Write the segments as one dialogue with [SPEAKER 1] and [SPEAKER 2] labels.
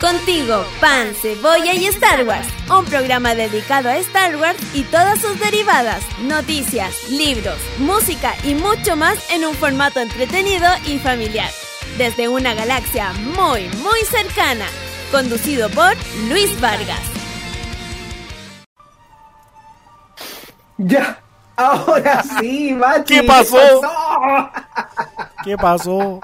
[SPEAKER 1] Contigo, pan, cebolla y Star Wars. Un programa dedicado a Star Wars y todas sus derivadas, noticias, libros, música y mucho más en un formato entretenido y familiar. Desde una galaxia muy, muy cercana. Conducido por Luis Vargas.
[SPEAKER 2] Ya, ahora sí, Machi.
[SPEAKER 3] ¿Qué pasó? ¿Qué pasó?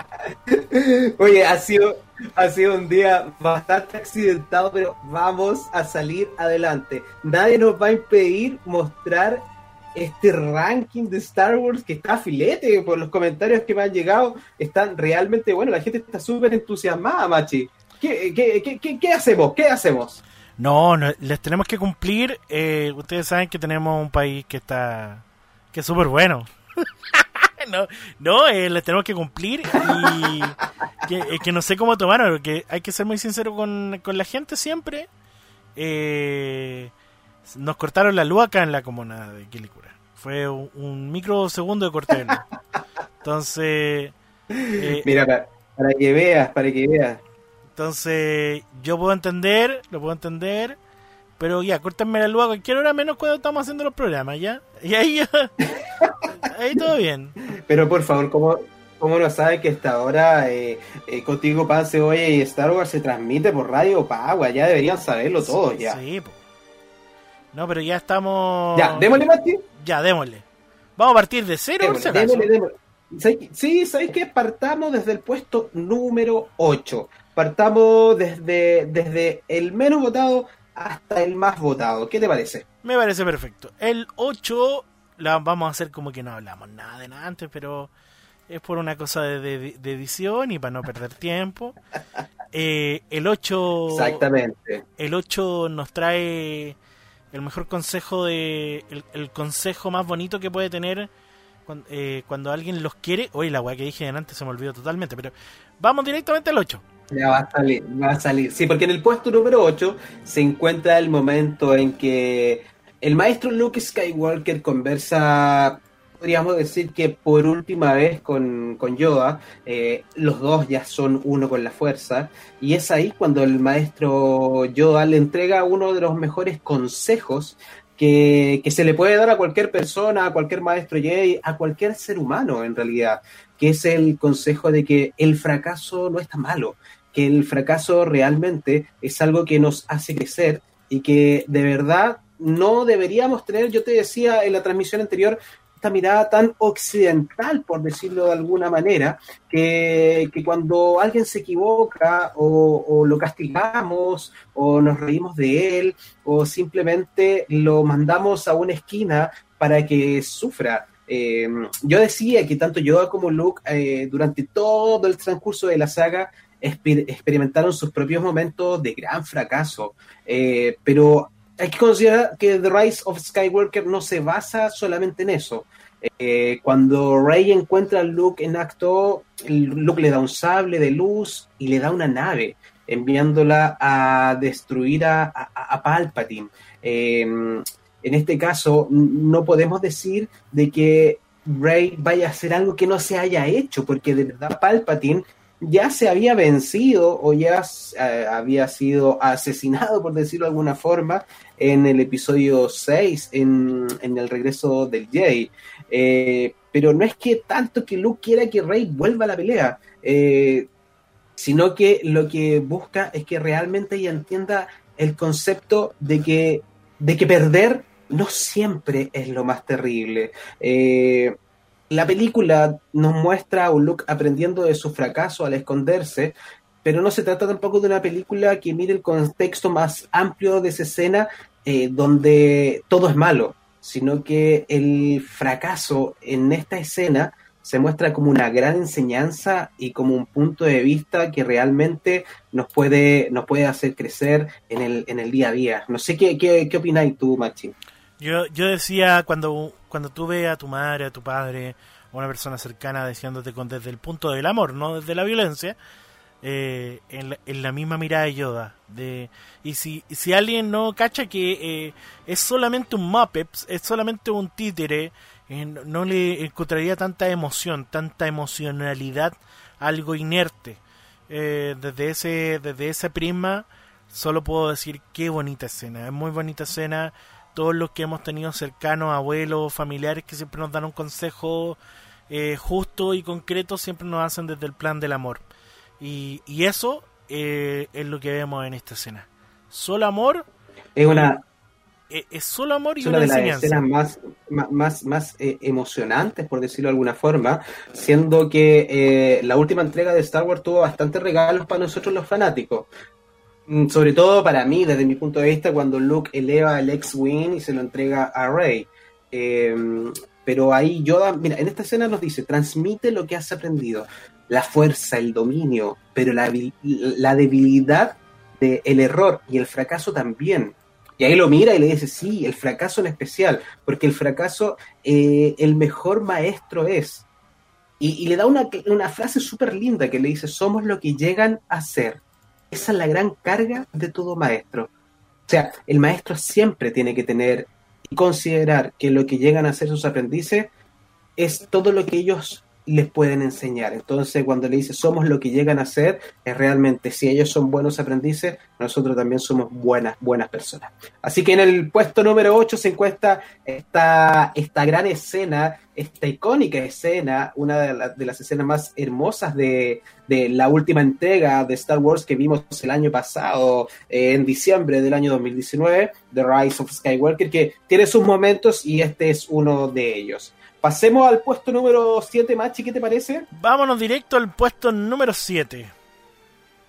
[SPEAKER 2] Oye, ha sido, ha sido un día bastante accidentado, pero vamos a salir adelante. Nadie nos va a impedir mostrar este ranking de Star Wars que está filete por los comentarios que me han llegado. Están realmente bueno, la gente está súper entusiasmada, Machi. ¿Qué, qué, qué, qué, hacemos? ¿Qué hacemos?
[SPEAKER 3] No, no, les tenemos que cumplir. Eh, ustedes saben que tenemos un país que está que es súper bueno. no, no eh, les tenemos que cumplir y que, eh, que, no sé cómo tomarlo, porque hay que ser muy sincero con, con la gente siempre. Eh, nos cortaron la luz acá en la comuna de Quilicura. Fue un, un microsegundo de corte de luz. Entonces...
[SPEAKER 2] Eh, Mira, para, para que veas, para que veas.
[SPEAKER 3] Entonces, yo puedo entender, lo puedo entender, pero ya, córtenme la luz a cualquier hora menos cuando estamos haciendo los programas, ¿ya? Y ahí ya... ahí todo bien.
[SPEAKER 2] Pero por favor, ¿cómo, cómo no sabe que esta hora eh, eh, Contigo Pan Cebolla y Star Wars se transmite por radio o Pagua? Ya deberían saberlo todos, ya.
[SPEAKER 3] Sí, po. No, pero ya estamos...
[SPEAKER 2] Ya, démosle, Mati.
[SPEAKER 3] Ya, démosle. Vamos a partir de cero,
[SPEAKER 2] démosle,
[SPEAKER 3] por si
[SPEAKER 2] démosle, démosle. Sí, ¿sabéis que Partamos desde el puesto número 8. Partamos desde, desde el menos votado hasta el más votado. ¿Qué te parece?
[SPEAKER 3] Me parece perfecto. El 8 la vamos a hacer como que no hablamos nada de nada antes, pero es por una cosa de, de, de edición y para no perder tiempo. Eh, el 8
[SPEAKER 2] Exactamente.
[SPEAKER 3] El 8 nos trae el mejor consejo de el, el consejo más bonito que puede tener cuando, eh, cuando alguien los quiere. Oye, la weá que dije antes se me olvidó totalmente, pero vamos directamente al 8.
[SPEAKER 2] Ya va a salir, va a salir. Sí, porque en el puesto número 8 se encuentra el momento en que el maestro Luke Skywalker conversa, podríamos decir que por última vez con, con Yoda, eh, los dos ya son uno con la fuerza, y es ahí cuando el maestro Yoda le entrega uno de los mejores consejos que, que, se le puede dar a cualquier persona, a cualquier maestro Jedi, a cualquier ser humano en realidad, que es el consejo de que el fracaso no es tan malo, que el fracaso realmente es algo que nos hace crecer y que de verdad no deberíamos tener, yo te decía en la transmisión anterior, esta mirada tan occidental, por decirlo de alguna manera, que, que cuando alguien se equivoca o, lo castigamos o nos reímos de él o simplemente lo mandamos a una esquina para que sufra. Eh, yo decía que tanto Yoda como Luke eh, durante todo el transcurso de la saga exper experimentaron sus propios momentos de gran fracaso, eh, pero hay que considerar que The Rise of Skywalker no se basa solamente en eso. Eh, cuando Rey encuentra a Luke en acto, Luke le da un sable de luz y le da una nave, enviándola a destruir a, a, Palpatine. Eh, en este caso, no podemos decir de que Rey vaya a hacer algo que no se haya hecho, porque de verdad Palpatine ya se había vencido o ya eh, había sido asesinado, por decirlo de alguna forma, en el episodio 6, en, en el regreso del Jedi. Eh, pero no es que tanto que Luke quiera que Rey vuelva a la pelea, eh, sino que lo que busca es que realmente ella entienda el concepto de que, de que perder no siempre es lo más terrible. Eh, la película nos muestra a un Luke aprendiendo de su fracaso al esconderse, pero no se trata tampoco de una película que mire el contexto más amplio de esa escena eh, donde todo es malo, sino que el fracaso en esta escena se muestra como una gran enseñanza y como un punto de vista que realmente nos puede, nos puede hacer crecer en el, en el día a día. No sé qué, qué, qué opináis tú, Machi.
[SPEAKER 3] Yo, yo decía cuando, cuando tú ves a tu madre, a tu padre, a una persona cercana diciéndote con desde el punto del amor, no desde la violencia, eh, en, la, en, la, misma mirada de Yoda. De, y si, si alguien no cacha que eh, es solamente un Muppet, es solamente un títere, eh, no le encontraría tanta emoción, tanta emocionalidad, algo inerte. eh, desde ese desde ese prisma solo puedo decir qué bonita escena, es muy bonita escena. Todos los que hemos tenido cercanos, abuelos, familiares que siempre nos dan un consejo eh, justo y concreto, siempre nos hacen desde el plan del amor. Y, y eso eh, es lo que vemos en esta escena. Solo amor.
[SPEAKER 2] Es una.
[SPEAKER 3] Es, es solo amor y
[SPEAKER 2] es una, de las escenas más, más, más eh, emocionantes, por decirlo de alguna forma, siendo que eh, la última entrega de Star Wars tuvo bastantes regalos para nosotros los fanáticos. Mm, sobre todo para mí, desde mi punto de vista, cuando Luke eleva el X-Wing y se lo entrega a Rey. Eh, pero ahí Yoda, mira, en esta escena nos dice, transmite lo que has aprendido, la fuerza, el dominio, pero la, la debilidad del el error y el fracaso también. Y ahí lo mira y le dice, sí, el fracaso en especial, porque el fracaso, eh, el mejor maestro es. Y, y le da una, una frase súper linda que le dice, somos lo que llegan a ser. Esa es la gran carga de todo maestro. O sea, el maestro siempre tiene que tener y considerar que lo que llegan a hacer sus aprendices es todo lo que ellos les pueden enseñar. Entonces, cuando le dice somos lo que llegan a ser, es realmente si ellos son buenos aprendices, nosotros también somos buenas, buenas personas. Así que en el puesto número 8 se encuentra esta, esta gran escena, esta icónica escena, una de, la, de las escenas más hermosas de, de, la última entrega de Star Wars que vimos el año pasado, en diciembre del año 2019, The Rise of Skywalker, que tiene sus momentos y este es uno de ellos. Pasemos al puesto número 7, Machi, ¿qué te parece?
[SPEAKER 3] Vámonos directo al puesto número 7.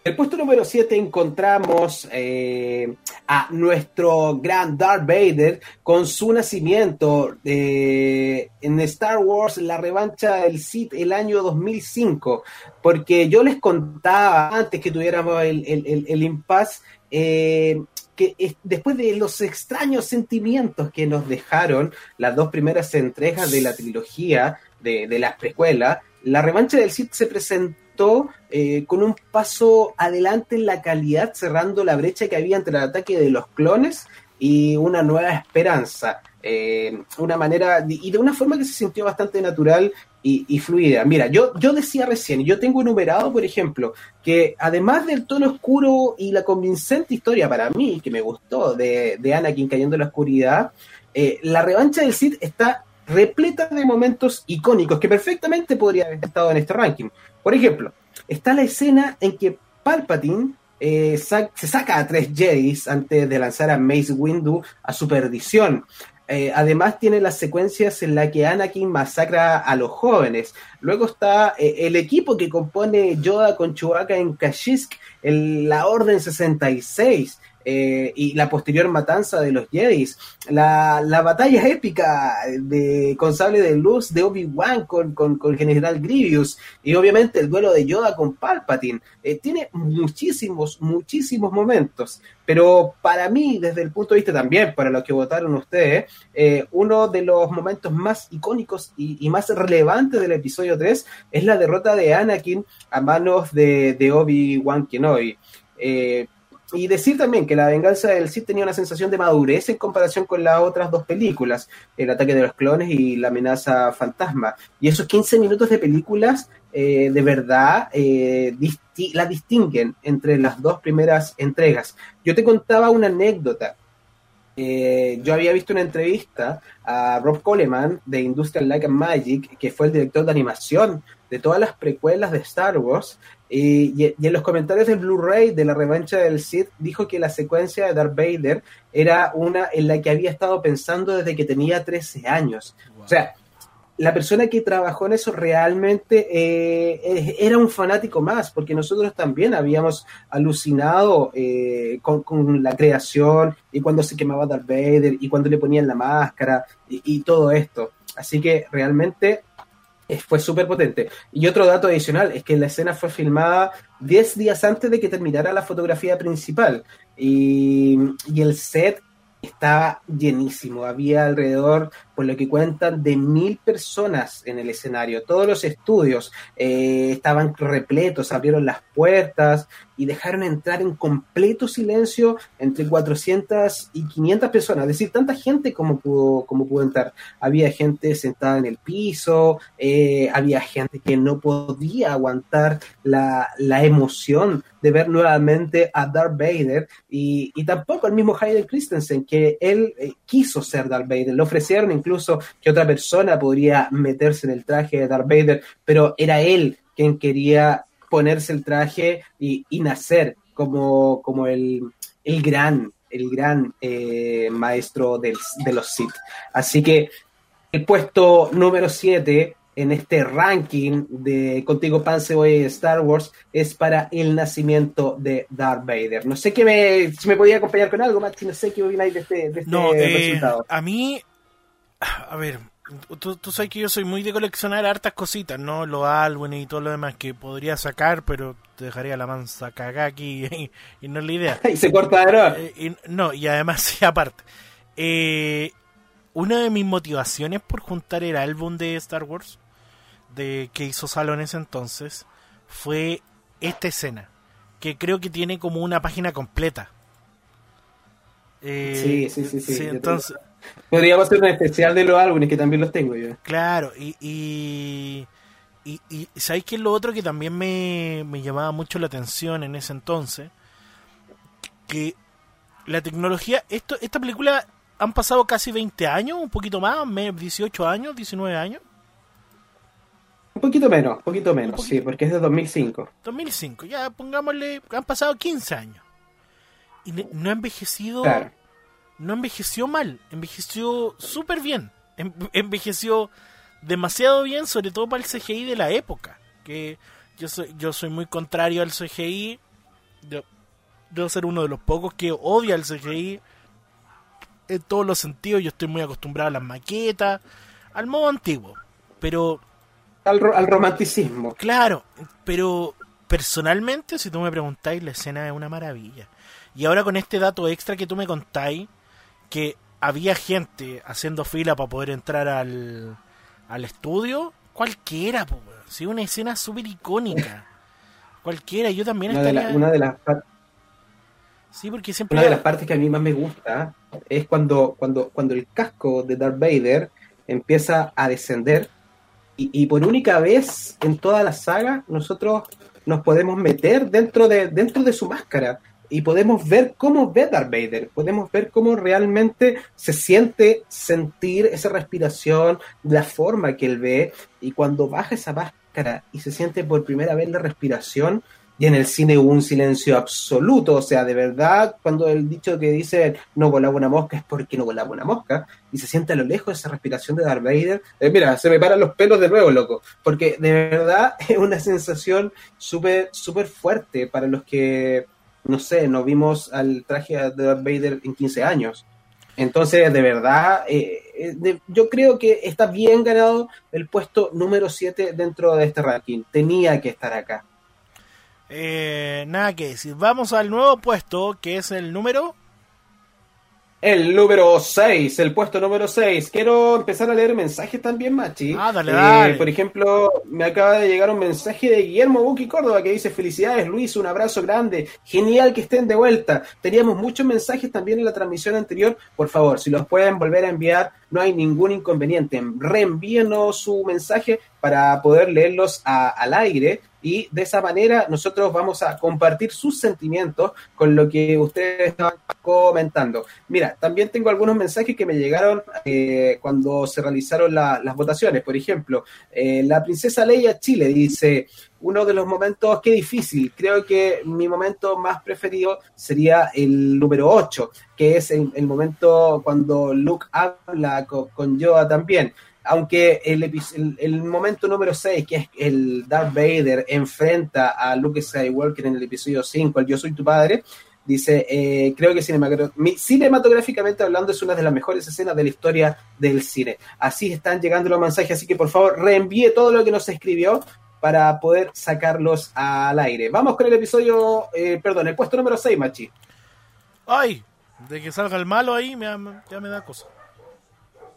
[SPEAKER 2] El puesto número 7 encontramos eh, a nuestro gran Darth Vader con su nacimiento eh, en Star Wars, la revancha del Sith, el año 2005. Porque yo les contaba antes que tuviéramos el, el, el, el impasse. Eh, que después de los extraños sentimientos que nos dejaron las dos primeras entregas de la trilogía de, de las precuelas, la revancha del Sith se presentó eh, con un paso adelante en la calidad, cerrando la brecha que había entre el ataque de los clones y una nueva esperanza. Eh, una manera, y de una forma que se sintió bastante natural y, fluida. Mira, yo, yo decía recién, yo tengo enumerado, por ejemplo, que además del tono oscuro y la convincente historia para mí, que me gustó, de, de Anakin cayendo en la oscuridad, eh, la revancha del Sith está repleta de momentos icónicos que perfectamente podría haber estado en este ranking. Por ejemplo, está la escena en que Palpatine eh, se saca a tres Jedis antes de lanzar a Mace Windu a su perdición. Eh, además tiene las secuencias en las que Anakin masacra a los jóvenes. Luego está eh, el equipo que compone Yoda con Chewbacca en Kashyyyk, en la Orden 66. Eh, y la posterior matanza de los Jedi, la, la batalla épica de, con sable de luz de Obi-Wan con, con, con, general Grievous, y obviamente el duelo de Yoda con Palpatine. Eh, tiene muchísimos, muchísimos momentos, pero para mí, desde el punto de vista también, para los que votaron ustedes, eh, uno de los momentos más icónicos y, y, más relevantes del episodio 3 es la derrota de Anakin a manos de, de Obi-Wan Kenobi. Eh, y decir también que La venganza del Sith tenía una sensación de madurez en comparación con las otras dos películas, El ataque de los clones y La amenaza fantasma. Y esos 15 minutos de películas eh, de verdad eh, la distinguen entre las dos primeras entregas. Yo te contaba una anécdota. Eh, yo había visto una entrevista a Rob Coleman de Industrial Light and Magic, que fue el director de animación de todas las precuelas de Star Wars, y, y, en los comentarios del Blu-ray de la revancha del Sith dijo que la secuencia de Darth Vader era una en la que había estado pensando desde que tenía 13 años. Wow. O sea, la persona que trabajó en eso realmente eh, era un fanático más, porque nosotros también habíamos alucinado eh, con, con, la creación y cuando se quemaba Darth Vader y cuando le ponían la máscara y, y todo esto. Así que realmente fue súper potente. Y otro dato adicional es que la escena fue filmada 10 días antes de que terminara la fotografía principal. Y, y, el set estaba llenísimo. Había alrededor por lo que cuentan, de mil personas en el escenario. Todos los estudios eh, estaban repletos, abrieron las puertas y dejaron entrar en completo silencio entre 400 y 500 personas, es decir, tanta gente como pudo, como pudo entrar. Había gente sentada en el piso, eh, había gente que no podía aguantar la, la emoción de ver nuevamente a Darth Vader y, y tampoco el mismo Hayden Christensen, que él eh, quiso ser Darth Vader. Le ofrecieron incluso que otra persona podría meterse en el traje de Darth Vader, pero era él quien quería ponerse el traje y, y nacer como, como el, el gran el gran eh, maestro del, de los Sith. Así que el puesto número 7 en este ranking de Contigo Pan Cebolla y Star Wars es para el nacimiento de Darth Vader. No sé qué me, si me podía acompañar con algo, Maxi, no sé qué opináis de este, de este
[SPEAKER 3] No, eh,
[SPEAKER 2] resultado.
[SPEAKER 3] a mí, a ver, tú, tú sabes que yo soy muy de coleccionar hartas cositas, ¿no? Los álbumes y todo lo demás que podría sacar, pero te dejaría la mansa cagada aquí y, y no es la idea.
[SPEAKER 2] y se corta de nuevo.
[SPEAKER 3] Eh, y- no, y además, sí, aparte. Eh, una de mis motivaciones por juntar el álbum de Star Wars de que hizo Salo en ese entonces fue esta escena, que creo que tiene como una página completa. Eh,
[SPEAKER 2] Sí, sí, sí, sí,
[SPEAKER 3] entonces,
[SPEAKER 2] Podríamos hacer un especial de los álbumes, que también los tengo yo.
[SPEAKER 3] Claro, y, y, y, y ¿sabéis qué es lo otro que también me, me llamaba mucho la atención en ese entonces? Que la tecnología, esto, esta película han pasado casi 20 años, un poquito más, me- 18 años, 19 años,
[SPEAKER 2] Un poquito menos, un poquito menos,
[SPEAKER 3] poquito.
[SPEAKER 2] sí, porque es de 2005.
[SPEAKER 3] 2005, ya pongámosle, han pasado 15 años. Y no ha envejecido,
[SPEAKER 2] Claro.
[SPEAKER 3] No envejeció mal, envejeció súper bien, Em- envejeció demasiado bien, sobre todo para el CGI de la época, que yo soy, yo soy muy contrario al CGI, yo, debo ser uno de los pocos que odia el CGI en todos los sentidos, yo estoy muy acostumbrado a las maquetas, al modo antiguo, pero
[SPEAKER 2] Al, ro- al romanticismo.
[SPEAKER 3] Claro, pero personalmente, si tú me preguntáis, la escena es una maravilla. Y ahora con este dato extra que tú me contáis, que había gente haciendo fila para poder entrar al, al estudio, cualquiera, po, sí, una escena súper icónica. Cualquiera, yo también
[SPEAKER 2] Una de, la- una de las
[SPEAKER 3] Sí, porque siempre...
[SPEAKER 2] una de las partes que a mí más me gusta es cuando, cuando, cuando el casco de Darth Vader empieza a descender y, y por única vez en toda la saga nosotros nos podemos meter dentro de, dentro de su máscara y podemos ver cómo ve Darth Vader, podemos ver cómo realmente se siente sentir esa respiración, la forma que él ve y cuando baja esa máscara y se siente por primera vez la respiración, y en el cine hubo un silencio absoluto, o sea, de verdad, cuando el dicho que dice no volaba una mosca es porque no volaba una mosca, y se siente a lo lejos esa respiración de Darth Vader, eh, mira, se me paran los pelos de nuevo, loco, porque de verdad es una sensación súper, súper fuerte para los que, no sé, no vimos al traje de Darth Vader en 15 años. Entonces, de verdad, eh, eh, yo creo que está bien ganado el puesto número 7 dentro de este ranking. Tenía que estar acá.
[SPEAKER 3] Eh, nada que decir. Vamos al nuevo puesto, que es el número...
[SPEAKER 2] El número 6, el puesto número 6. Quiero empezar a leer mensajes también, Machi.
[SPEAKER 3] Ah, dale,
[SPEAKER 2] Eh,
[SPEAKER 3] dale.
[SPEAKER 2] Por ejemplo, me acaba de llegar un mensaje de Guillermo Buki Córdoba que dice: Felicidades, Luis, un abrazo grande. Genial que estén de vuelta. Teníamos muchos mensajes también en la transmisión anterior. Por favor, si los pueden volver a enviar, no hay ningún inconveniente. Reenvíenos su mensaje para poder leerlos a- al aire. Y de esa manera nosotros vamos a compartir sus sentimientos con lo que ustedes estaban comentando. Mira, también tengo algunos mensajes que me llegaron eh, cuando se realizaron la- las votaciones. Por ejemplo, eh, la princesa Leia Chile dice, uno de los momentos, qué difícil, creo que mi momento más preferido sería el número 8, que es el, momento cuando Luke habla co- con, Yoda también. Aunque el, el, el momento número 6, que es el Darth Vader enfrenta a Luke Skywalker en el episodio 5, el Yo soy tu padre, Dice, eh, creo que cinematográficamente hablando es una de las mejores escenas de la historia del cine. Así están llegando los mensajes, así que por favor reenvíe todo lo que nos escribió para poder sacarlos al aire. Vamos con el episodio, eh, perdón, el puesto número 6, Machi.
[SPEAKER 3] ¡Ay! De que salga el malo ahí me, ya me da cosa.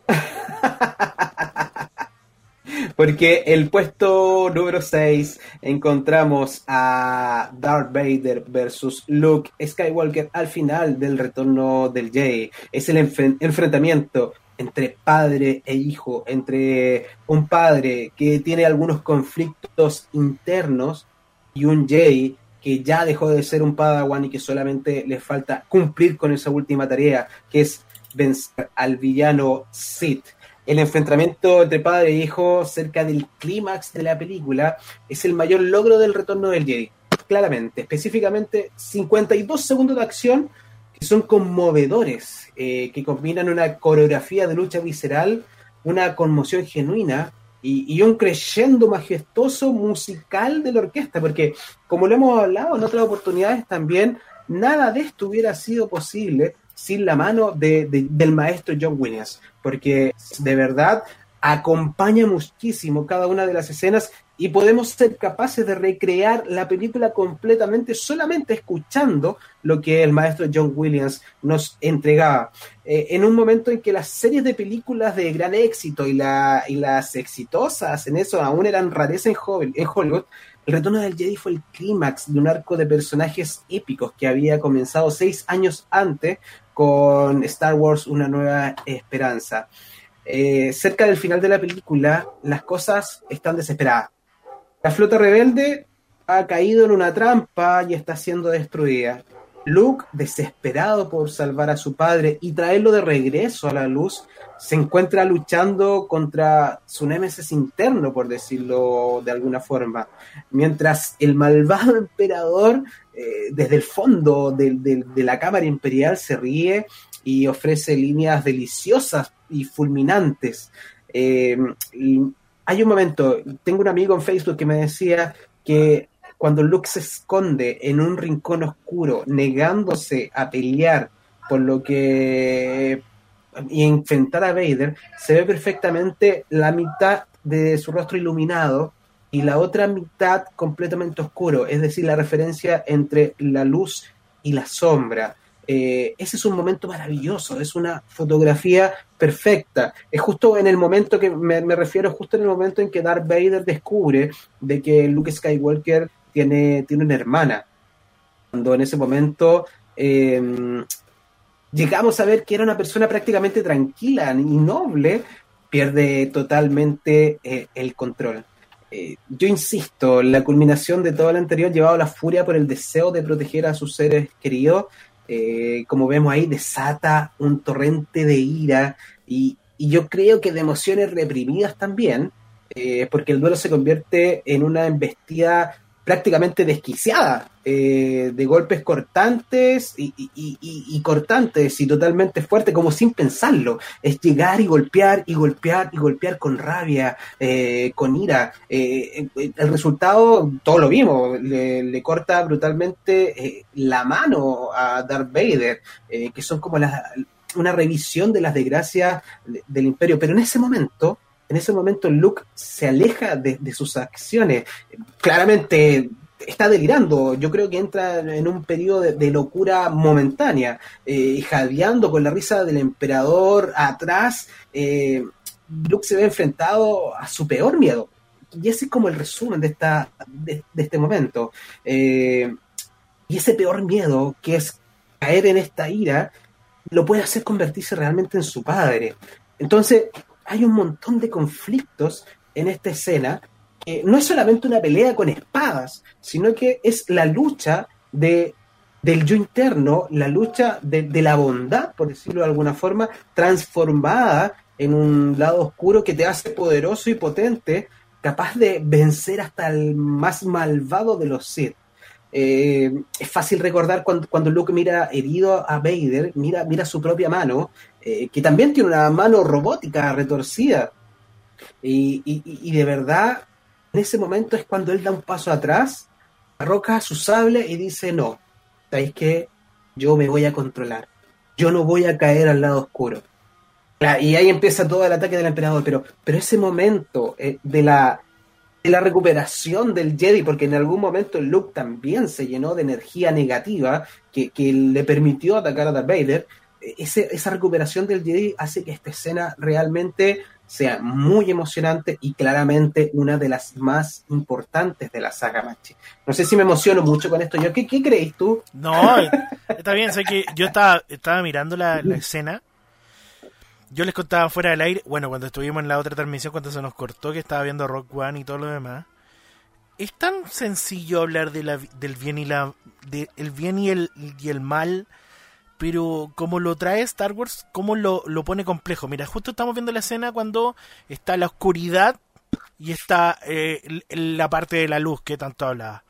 [SPEAKER 2] Porque el puesto número 6 encontramos a Darth Vader versus Luke Skywalker al final del retorno del Jedi. Es el enfrentamiento entre padre e hijo, entre un padre que tiene algunos conflictos internos y un Jedi que ya dejó de ser un Padawan y que solamente le falta cumplir con esa última tarea, que es vencer al villano Sith. El enfrentamiento entre padre e hijo cerca del clímax de la película es el mayor logro del retorno del Jedi, claramente. Específicamente 52 segundos de acción que son conmovedores, eh, que combinan una coreografía de lucha visceral, una conmoción genuina y, un creyendo majestuoso musical de la orquesta, porque como lo hemos hablado en otras oportunidades también, nada de esto hubiera sido posible sin la mano del maestro John Williams, porque de verdad acompaña muchísimo cada una de las escenas y podemos ser capaces de recrear la película completamente solamente escuchando lo que el maestro John Williams nos entregaba. Eh, en un momento en que las series de películas de gran éxito y, la, y las exitosas en eso aún eran rareza en, Hollywood, el retorno del Jedi fue el clímax de un arco de personajes épicos que había comenzado seis años antes con Star Wars Una Nueva Esperanza. Eh, cerca del final de la película, las cosas están desesperadas la flota rebelde ha caído en una trampa y está siendo destruida. Luke, desesperado por salvar a su padre y traerlo de regreso a la luz, se encuentra luchando contra su némesis interno, por decirlo de alguna forma. Mientras el malvado emperador, eh, desde el fondo de, la Cámara Imperial, se ríe y ofrece líneas deliciosas y fulminantes. Eh, hay un momento, tengo un amigo en Facebook que me decía que cuando Luke se esconde en un rincón oscuro, negándose a pelear por lo que y enfrentar a Vader, se ve perfectamente la mitad de su rostro iluminado y la otra mitad completamente oscuro, es decir, la referencia entre la luz y la sombra. Eh, ese es un momento maravilloso, es una fotografía perfecta. Es justo en el momento que me, refiero, justo en el momento en que Darth Vader descubre de que Luke Skywalker tiene, tiene una hermana. Cuando en ese momento em, llegamos a ver que era una persona prácticamente tranquila y noble, pierde totalmente eh, el control. Eh, yo insisto, la culminación de todo lo anterior llevado a la furia por el deseo de proteger a sus seres queridos eh, como vemos ahí, desata un torrente de ira y, yo creo que de emociones reprimidas también, eh, porque el duelo se convierte en una embestida prácticamente desquiciada, eh, de golpes cortantes y, cortantes y totalmente fuertes, como sin pensarlo. Es llegar y golpear y golpear y golpear con rabia, eh, con ira. Eh, el resultado, todo lo vimos, le, corta brutalmente la mano a Darth Vader, que son como una revisión de las desgracias del imperio. Pero en ese momento, en ese momento Luke se aleja de, sus acciones. Claramente está delirando. Yo creo que entra en un periodo de, locura momentánea, eh, jadeando con la risa del emperador atrás. Eh, Luke se ve enfrentado a su peor miedo. Y ese es como el resumen de, esta, de, este momento. Eh, y ese peor miedo, que es caer en esta ira, lo puede hacer convertirse realmente en su padre. Entonces, hay un montón de conflictos en esta escena que no es solamente una pelea con espadas, sino que es la lucha de, del yo interno, la lucha de, la bondad, por decirlo de alguna forma, transformada en un lado oscuro que te hace poderoso y potente, capaz de vencer hasta el más malvado de los Sith. Eh, es fácil recordar cuando, cuando, Luke mira herido a Vader, mira, mira su propia mano, eh, que también tiene una mano robótica retorcida. Y, de verdad, en ese momento es cuando él da un paso atrás, arroca su sable y dice, no, ¿sabéis que Yo me voy a controlar. Yo no voy a caer al lado oscuro. Y ahí empieza todo el ataque del emperador, pero, pero ese momento eh, de la la recuperación del Jedi, porque en algún momento Luke también se llenó de energía negativa que, le permitió atacar a Darth Vader. esa recuperación del Jedi hace que esta escena realmente sea muy emocionante y claramente una de las más importantes de la saga Machi. No sé si me emociono mucho con esto. ¿qué, qué crees tú?
[SPEAKER 3] No, está bien, sé que yo estaba, mirando la, escena. Yo les contaba fuera del aire, bueno, cuando estuvimos en la otra transmisión, cuando se nos cortó que estaba viendo Rock One y todo lo demás. Es tan sencillo hablar de la, del bien y la, de, bien y el, y el mal pero como lo trae Star Wars, cómo lo, lo pone complejo. Mira, justo estamos viendo la escena cuando está la oscuridad y está eh, la parte de la luz que tanto hablaba.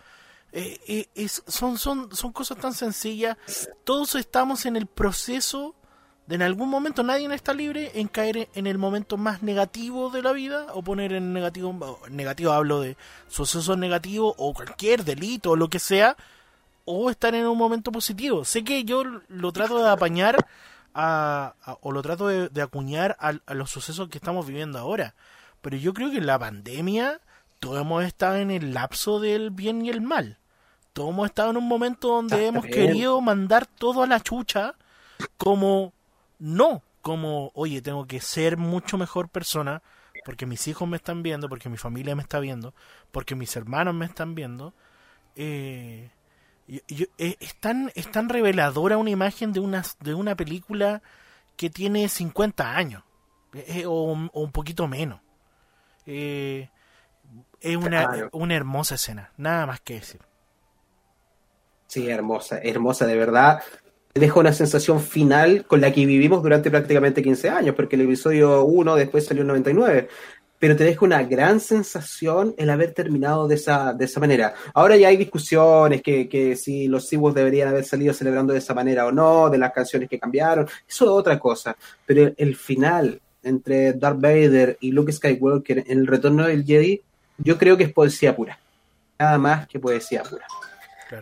[SPEAKER 3] Eh, eh son, son, son cosas tan sencillas. Todos estamos en el proceso de en algún momento nadie está libre en caer en el momento más negativo de la vida o poner en negativo, negativo hablo de sucesos negativos o cualquier delito o lo que sea o estar en un momento positivo. Sé que yo lo trato de apañar a, o lo trato de, acuñar a, los sucesos que estamos viviendo ahora. Pero yo creo que en la pandemia todos hemos estado en el lapso del bien y el mal. Todos hemos estado en un momento donde hemos querido mandar todo a la chucha como no, como oye, tengo que ser mucho mejor persona porque mis hijos me están viendo, porque mi familia me está viendo, porque mis hermanos me están viendo. Eh, eh, es, tan, es tan reveladora una imagen de una, de una película que tiene 50 años, eh, eh, o, un poquito menos. es una, una hermosa escena, nada más que decir.
[SPEAKER 2] Sí, hermosa, hermosa, de verdad. Deja una sensación final con la que vivimos durante prácticamente 15 años, porque el episodio 1 después salió en 99 pero te deja una gran sensación el haber terminado de esa, de esa manera. Ahora ya hay discusiones que, que si los Seawolves deberían haber salido celebrando de esa manera o no, de las canciones que cambiaron, eso es otra cosa, pero el, final entre Darth Vader y Luke Skywalker en el retorno del Jedi, yo creo que es poesía pura, nada más que poesía pura.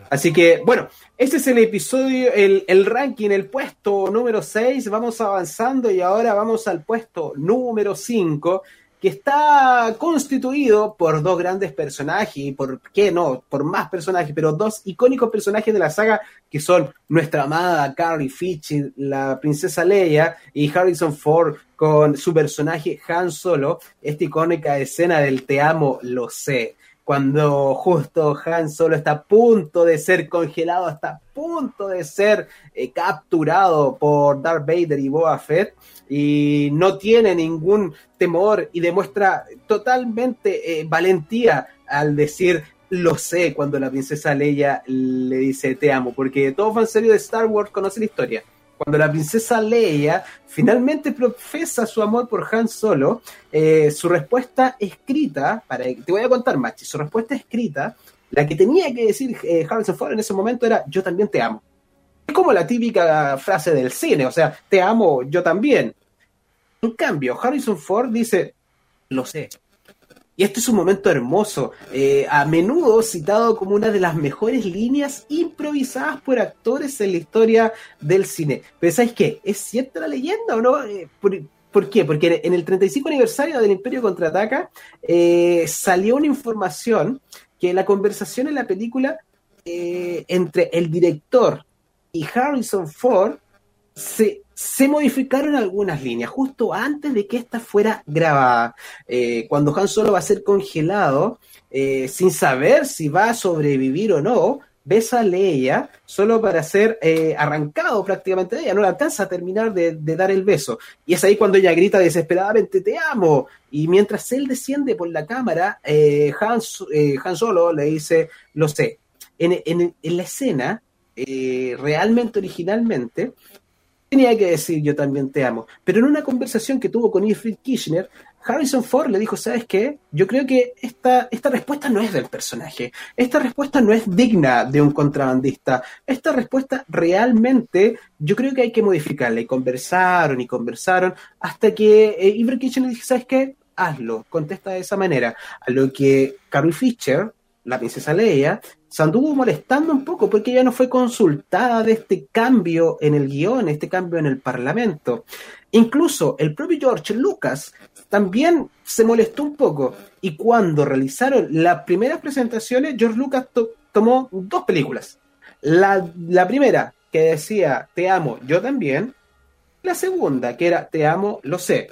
[SPEAKER 2] Así que, bueno, ese es el episodio, el, el, ranking, el puesto número 6. Vamos avanzando y ahora vamos al puesto número 5 que está constituido por dos grandes personajes, y por qué no, por más personajes, pero dos icónicos personajes de la saga que son nuestra amada Carrie Fisher, la princesa Leia, y Harrison Ford con su personaje Han Solo, esta icónica escena del te amo, lo sé cuando justo Han Solo está a punto de ser congelado, está a punto de ser eh, capturado por Darth Vader y Boba Fett, y no tiene ningún temor y demuestra totalmente eh, valentía al decir lo sé cuando la princesa Leia le dice te amo, porque todo fan serio de Star Wars conoce la historia. Cuando la princesa Leia finalmente profesa su amor por Han Solo, eh, su respuesta escrita, para, te voy a contar, Machi, su respuesta escrita, la que tenía que decir eh, Harrison Ford en ese momento era yo también te amo. Es como la típica frase del cine, o sea, te amo yo también. En cambio, Harrison Ford dice, lo sé. Y este es un momento hermoso, eh, a menudo citado como una de las mejores líneas improvisadas por actores en la historia del cine. Pero ¿sabes qué? ¿Es cierta la leyenda o no? Eh, por, qué? Porque en el 35 aniversario del Imperio Contraataca eh, salió una información que la conversación en la película entre el director y Harrison Ford se se modificaron algunas líneas justo antes de que esta fuera grabada. Eh, cuando Han Solo va a ser congelado, eh, sin saber si va a sobrevivir o no, besa a Leia solo para ser eh, arrancado prácticamente de ella, no le alcanza a terminar de, dar el beso. Y es ahí cuando ella grita desesperadamente, te amo. Y mientras él desciende por la cámara, Han, Solo le dice, lo sé. En, en la escena, realmente originalmente, tenía que decir yo también te amo. Pero en una conversación que tuvo con Ifrit Kirchner, Harrison Ford le dijo, ¿sabes qué? Yo creo que esta, esta respuesta no es del personaje. Esta respuesta no es digna de un contrabandista. Esta respuesta realmente yo creo que hay que modificarla. Y conversaron y conversaron hasta que eh, Ifrit Kirchner dijo, ¿sabes qué? Hazlo, contesta de esa manera. A lo que Carrie Fisher, la princesa Leia, se anduvo molestando un poco porque ella no fue consultada de este cambio en el guion, este cambio en el Parlamento. Incluso el propio George Lucas también se molestó un poco. Y cuando realizaron las primeras presentaciones, George Lucas tomó dos películas. La, la primera, que decía Te amo, yo también, la segunda, que era Te amo, lo sé.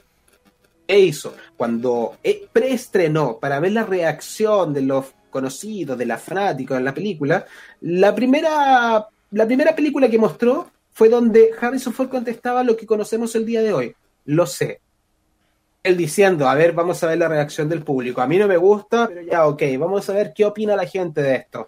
[SPEAKER 2] ¿Qué hizo? Cuando eh, preestrenó para ver la reacción de los conocidos, de la fanáticos en la película, la primera, la primera película que mostró fue donde Harrison Ford contestaba lo que conocemos el día de hoy. Lo sé. Él diciendo, a ver, vamos a ver la reacción del público. A mí no me gusta, pero ya, ok, vamos a ver qué opina la gente de esto.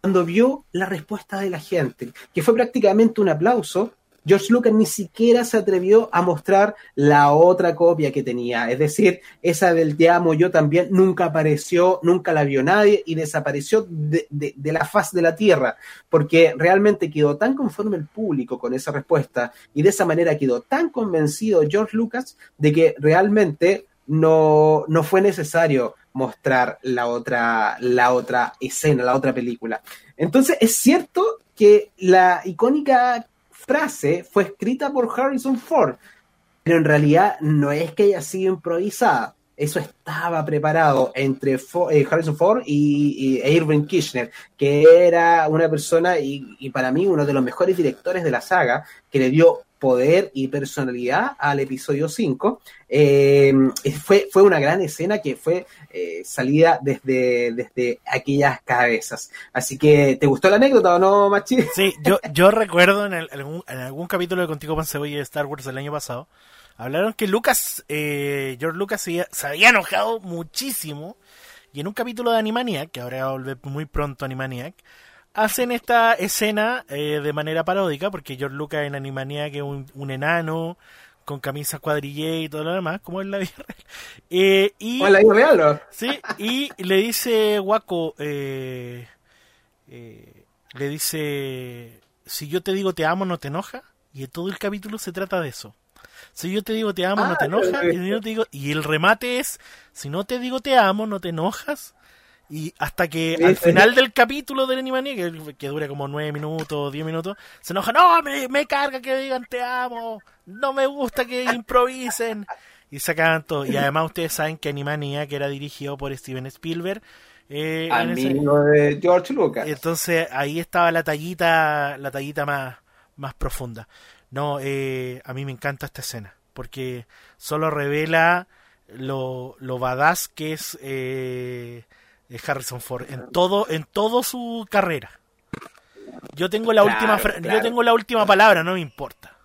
[SPEAKER 2] Cuando vio la respuesta de la gente, que fue prácticamente un aplauso, George Lucas ni siquiera se atrevió a mostrar la otra copia que tenía. Es decir, esa del Te amo yo también nunca apareció, nunca la vio nadie y desapareció de, la faz de la tierra, porque realmente quedó tan conforme el público con esa respuesta y de esa manera quedó tan convencido George Lucas de que realmente no, no fue necesario mostrar la otra, la otra escena, la otra película. Entonces, es cierto que la icónica frase fue escrita por Harrison Ford, pero en realidad no es que haya sido improvisada. Eso estaba preparado entre eh, Harrison Ford y, Irving Kirchner, que era una persona y, y para mí uno de los mejores directores de la saga, que le dio poder y personalidad al episodio 5. Eh, fue, fue una gran escena que fue eh, salida desde, desde aquellas cabezas. Así que, ¿te gustó la anécdota o no, Machi?
[SPEAKER 3] Sí, yo, yo recuerdo en, algún, en algún capítulo de Contigo Pan Cebolla de Star Wars el año pasado, hablaron que Lucas, eh, George Lucas se, se había enojado muchísimo. Y en un capítulo de Animaniac, que ahora va a volver muy pronto Animaniac, hacen esta escena eh, de manera paródica, porque George Lucas en Animania que es un, enano con camisas cuadrillé y todo lo demás, como en la vida real. Eh, y,
[SPEAKER 2] la vida real,
[SPEAKER 3] Sí, y le dice Waco, eh, le dice, si yo te digo te amo, no te enoja. Y todo el capítulo se trata de eso. Si yo te digo te amo, no te ah, enoja. Y, te digo, y el remate es, si no te digo te amo, no te enojas. Y hasta que al final del capítulo del Animania, que, que dura como 9 minutos, 10 minutos, se enoja, no, me, me carga que digan te amo, no me gusta que improvisen. Y se acaban todo. Y además ustedes saben que Animania, que era dirigido por Steven Spielberg,
[SPEAKER 2] eh, Amigo de George Lucas.
[SPEAKER 3] Entonces ahí estaba la tallita, la tallita más, más profunda. No, eh, a mí me encanta esta escena, porque solo revela lo, lo badass que es eh, Harrison Ford en todo en todo su carrera. Yo tengo la última yo tengo la última palabra, no me importa.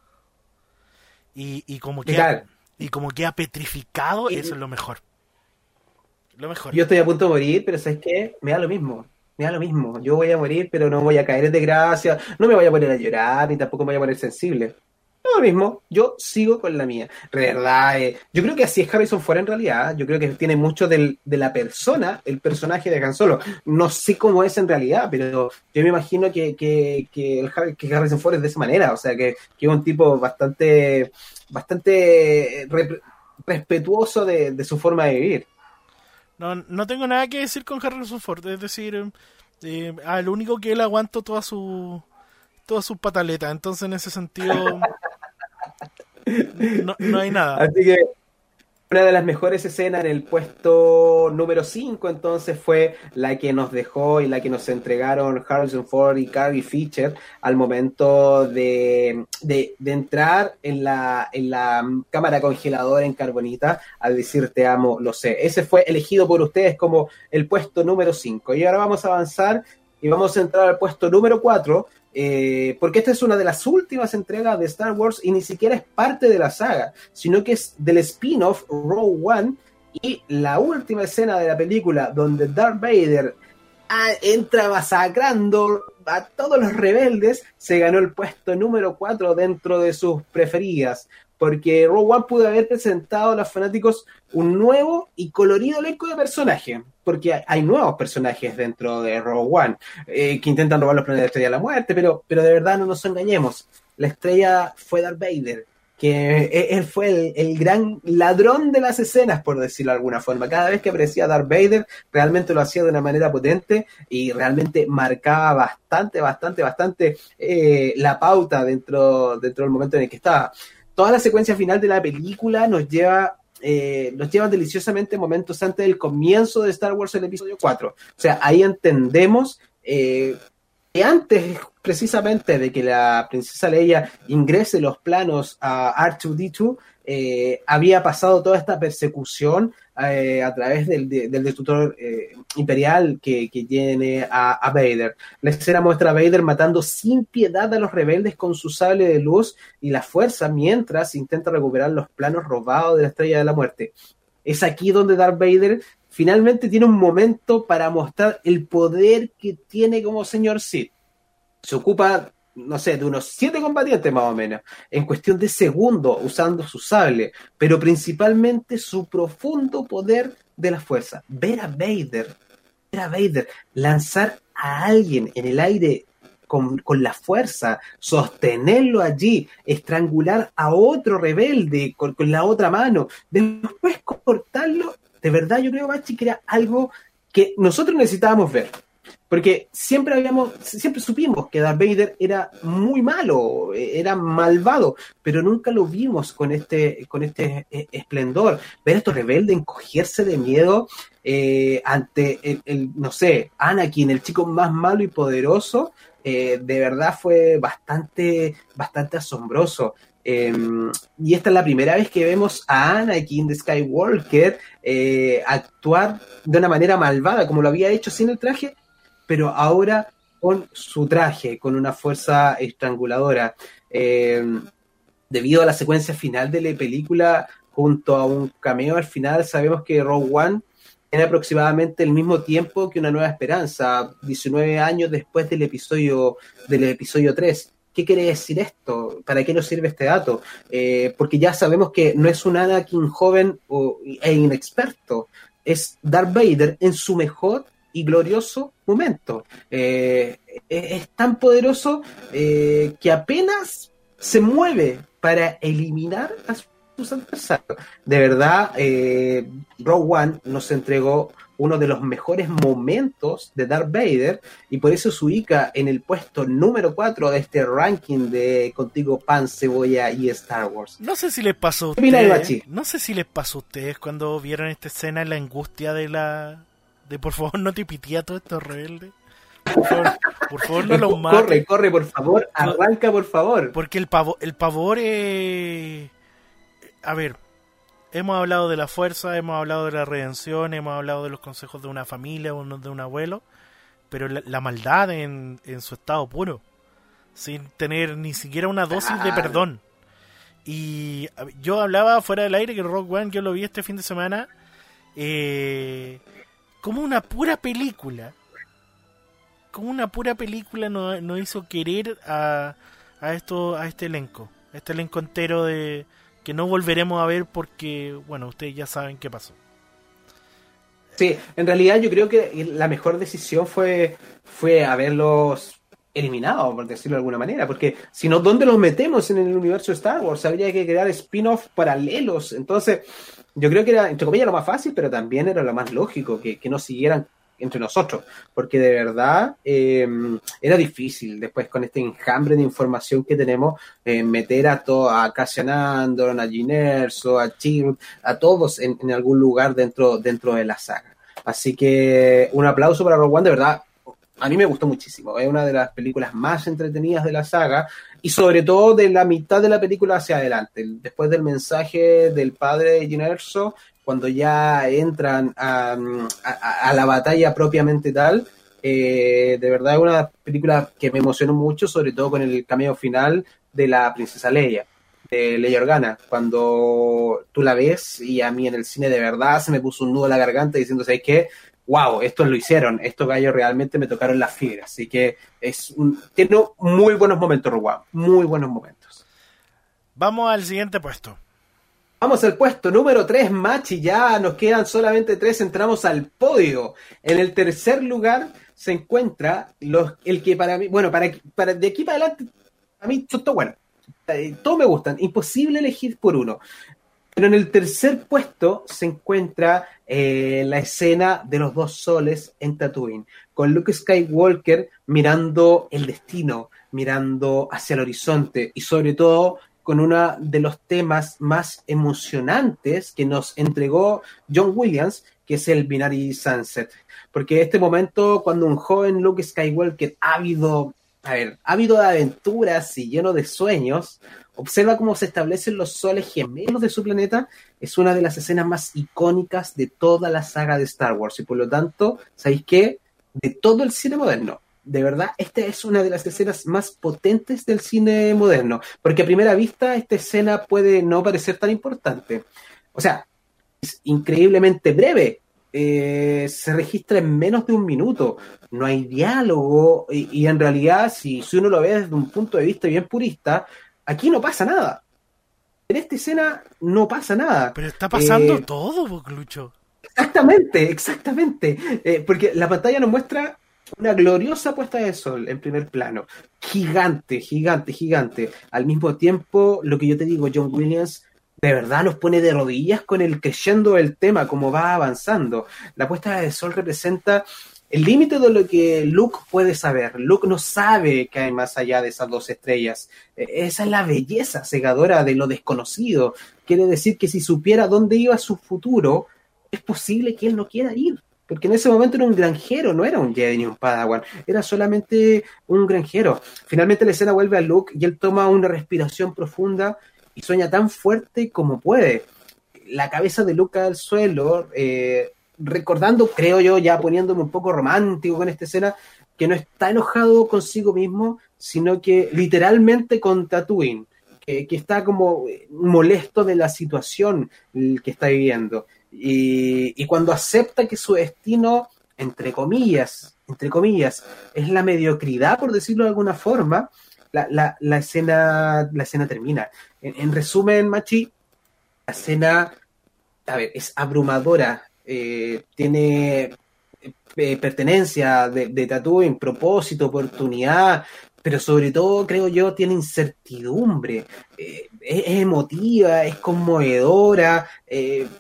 [SPEAKER 3] Y, y como que y como queda petrificado, eso es lo mejor. Lo mejor.
[SPEAKER 2] Yo estoy a punto de morir, pero ¿sabes qué? Me da lo mismo. Me da lo mismo. Yo voy a morir, pero no voy a caer en desgracia. No me voy a poner a llorar, ni tampoco me voy a poner sensible lo mismo, yo sigo con la mía. De verdad, eh, yo creo que así es Harrison Ford en realidad. Yo creo que tiene mucho de la persona, el personaje de Han Solo. No sé cómo es en realidad, pero yo me imagino que, que, que, el, Harrison Ford es de esa manera. O sea, que, que es un tipo bastante, bastante respetuoso de, su forma de vivir.
[SPEAKER 3] No, no tengo nada que decir con Harrison Ford. Es decir, eh, lo único que él aguanto toda su todas sus pataletas. Entonces, en ese sentido, no, hay nada.
[SPEAKER 2] Así que una de las mejores escenas en el puesto número 5 entonces fue la que nos dejó y la que nos entregaron Harrison Ford y Carrie Fisher al momento de, de, entrar en la, en la cámara congeladora en carbonita al decir te amo, lo sé. Ese fue elegido por ustedes como el puesto número 5. Y ahora vamos a avanzar y vamos a entrar al puesto número 4 eh, porque esta es una de las últimas entregas de Star Wars y ni siquiera es parte de la saga, sino que es del spin-off Rogue One y la última escena de la película donde Darth Vader ah, entra masacrando a todos los rebeldes, se ganó el puesto número 4 dentro de sus preferidas porque Rogue One pudo haber presentado a los fanáticos un nuevo y colorido elenco de personajes, porque hay nuevos personajes dentro de Rogue One eh, que intentan robar los planetas de la Estrella de la Muerte, pero, pero de verdad no nos engañemos, la estrella fue Darth Vader, que e, él fue el, gran ladrón de las escenas, por decirlo de alguna forma. Cada vez que aparecía Darth Vader, realmente lo hacía de una manera potente y realmente marcaba bastante, bastante, bastante eh, la pauta dentro, dentro del momento en el que estaba toda la secuencia final de la película nos lleva eh, nos lleva deliciosamente momentos antes del comienzo de Star Wars el episodio 4. O sea, ahí entendemos eh, Y antes precisamente de que la princesa Leia ingrese los planos a R2D2, eh, había pasado toda esta persecución eh, a través del, del destructor eh, imperial que, que tiene a, a, Vader. La escena muestra a Vader matando sin piedad a los rebeldes con su sable de luz y la fuerza mientras intenta recuperar los planos robados de la estrella de la muerte. Es aquí donde Darth Vader finalmente tiene un momento para mostrar el poder que tiene como señor Sith. Se ocupa no sé, de unos siete combatientes más o menos, en cuestión de segundos usando su sable, pero principalmente su profundo poder de la fuerza. Ver a Vader, ver a Vader lanzar a alguien en el aire con, con, la fuerza, sostenerlo allí, estrangular a otro rebelde con, con, la otra mano, después cortarlo, de verdad yo creo, Bachi, que era algo que nosotros necesitábamos ver. Porque siempre habíamos, siempre supimos que Darth Vader era muy malo, era malvado, pero nunca lo vimos con este, con este esplendor. Ver a estos rebeldes encogerse de miedo eh, ante el, no sé, Anakin, el chico más malo y poderoso, eh, de verdad fue bastante, bastante asombroso. Eh, y esta es la primera vez que vemos a Anakin de Skywalker eh, actuar de una manera malvada, como lo había hecho sin el traje, pero ahora con su traje, con una fuerza estranguladora. Eh, debido a la secuencia final de la película, junto a un cameo al final, sabemos que Rogue One tiene aproximadamente el mismo tiempo que Una Nueva Esperanza, 19 años después del episodio, del episodio 3. ¿Qué quiere decir esto? ¿Para qué nos sirve este dato? Eh, porque ya sabemos que no es un Anakin joven o, e inexperto, es Darth Vader en su mejor y glorioso momento. Eh, es tan poderoso eh, que apenas se mueve para eliminar a sus adversarios. De verdad, eh, Rogue One nos entregó uno de los mejores momentos de Darth Vader y por eso se ubica en el puesto número 4 de este ranking de Contigo Pan, Cebolla y Star Wars.
[SPEAKER 3] No sé si les pasó a ustedes, no sé si les pasó a ustedes cuando vieron esta escena la angustia de la de por favor no te pitía todo esto rebelde. Por favor, por favor no lo mates.
[SPEAKER 2] Corre, corre, por favor, arranca, por favor.
[SPEAKER 3] Porque el pavor, el pavor eh... A ver, hemos hablado de la fuerza, hemos hablado de la redención, hemos hablado de los consejos de una familia o de un abuelo, pero la, la maldad en, en, su estado puro, sin tener ni siquiera una dosis de perdón. Y yo hablaba fuera del aire que Rock One, yo lo vi este fin de semana, eh, como una pura película. Como una pura película nos no hizo querer a, a, esto, a este elenco. A este elenco entero de que no volveremos a ver porque, bueno, ustedes ya saben qué pasó.
[SPEAKER 2] Sí, en realidad yo creo que la mejor decisión fue, fue haberlos eliminado, por decirlo de alguna manera, porque si no, ¿dónde los metemos en el universo de Star Wars? Habría que crear spin-off paralelos. Entonces, yo creo que era, entre comillas, lo más fácil, pero también era lo más lógico, que, que no siguieran entre nosotros, porque de verdad eh, era difícil después con este enjambre de información que tenemos, eh, meter a todo, a Cassian Andor, a Ginerso, a Chirrut, a todos en, en, algún lugar dentro, dentro de la saga. Así que un aplauso para Rogue One, de verdad, a mí me gustó muchísimo, es una de las películas más entretenidas de la saga y sobre todo de la mitad de la película hacia adelante, después del mensaje del padre de cuando ya entran a, a, a la batalla propiamente tal, eh, de verdad es una película que me emocionó mucho, sobre todo con el cameo final de la princesa Leia, de Leia Organa, cuando tú la ves y a mí en el cine de verdad se me puso un nudo en la garganta diciendo, ¿sabes qué? Wow, estos lo hicieron, estos gallos realmente me tocaron las fibras, así que es un, tiene muy buenos momentos, Rogue muy buenos momentos.
[SPEAKER 3] Vamos al siguiente puesto.
[SPEAKER 2] Vamos al puesto número 3, Machi. Ya nos quedan solamente tres. Entramos al podio. En el tercer lugar se encuentra los, el que para mí, bueno, para, para de aquí para adelante, a mí todo bueno. Todos me gustan. Imposible elegir por uno. Pero en el tercer puesto se encuentra eh, la escena de los dos soles en Tatooine, con Luke Skywalker mirando el destino, mirando hacia el horizonte y sobre todo con uno de los temas más emocionantes que nos entregó John Williams, que es el Binary Sunset. Porque este momento, cuando un joven Luke Skywalker, ávido, a ver, ávido de aventuras y lleno de sueños, observa cómo se establecen los soles gemelos de su planeta, es una de las escenas más icónicas de toda la saga de Star Wars. Y por lo tanto, ¿sabéis qué? De todo el cine moderno, de verdad, esta es una de las escenas más potentes del cine moderno, porque a primera vista esta escena puede no parecer tan importante. O sea, es increíblemente breve, eh, se registra en menos de un minuto, no hay diálogo y, en realidad si, si, uno lo ve desde un punto de vista bien purista, aquí no pasa nada. En esta escena no pasa nada.
[SPEAKER 3] Pero está pasando eh, todo, Boclucho.
[SPEAKER 2] Exactamente, exactamente. Eh, porque la pantalla nos muestra una gloriosa puesta de sol en primer plano. Gigante, gigante, gigante. Al mismo tiempo, lo que yo te digo, John Williams de verdad nos pone de rodillas con el creyendo del tema, como va avanzando. La puesta de sol representa el límite de lo que Luke puede saber. Luke no sabe que hay más allá de esas dos estrellas. E, esa es la belleza cegadora de lo desconocido. Quiere decir que si supiera dónde iba su futuro, es posible que él no quiera ir. Porque en ese momento era un granjero, no era un Jedi ni un Padawan, era solamente un granjero. Finalmente la escena vuelve a Luke y él toma una respiración profunda y sueña tan fuerte como puede. La cabeza de Luke al suelo, eh, recordando, creo yo, ya poniéndome un poco romántico con esta escena, que no está enojado consigo mismo, sino que literalmente con Tatooine, que, que está como molesto de la situación que está viviendo. Y, cuando acepta que su destino, entre comillas, entre comillas, es la mediocridad, por decirlo de alguna forma, la, la, escena, la escena termina. En, resumen, Machi, la escena, a ver, es abrumadora, eh, tiene eh, pertenencia de, de en propósito, oportunidad, pero sobre todo, creo yo, tiene incertidumbre, eh, es, emotiva, es conmovedora,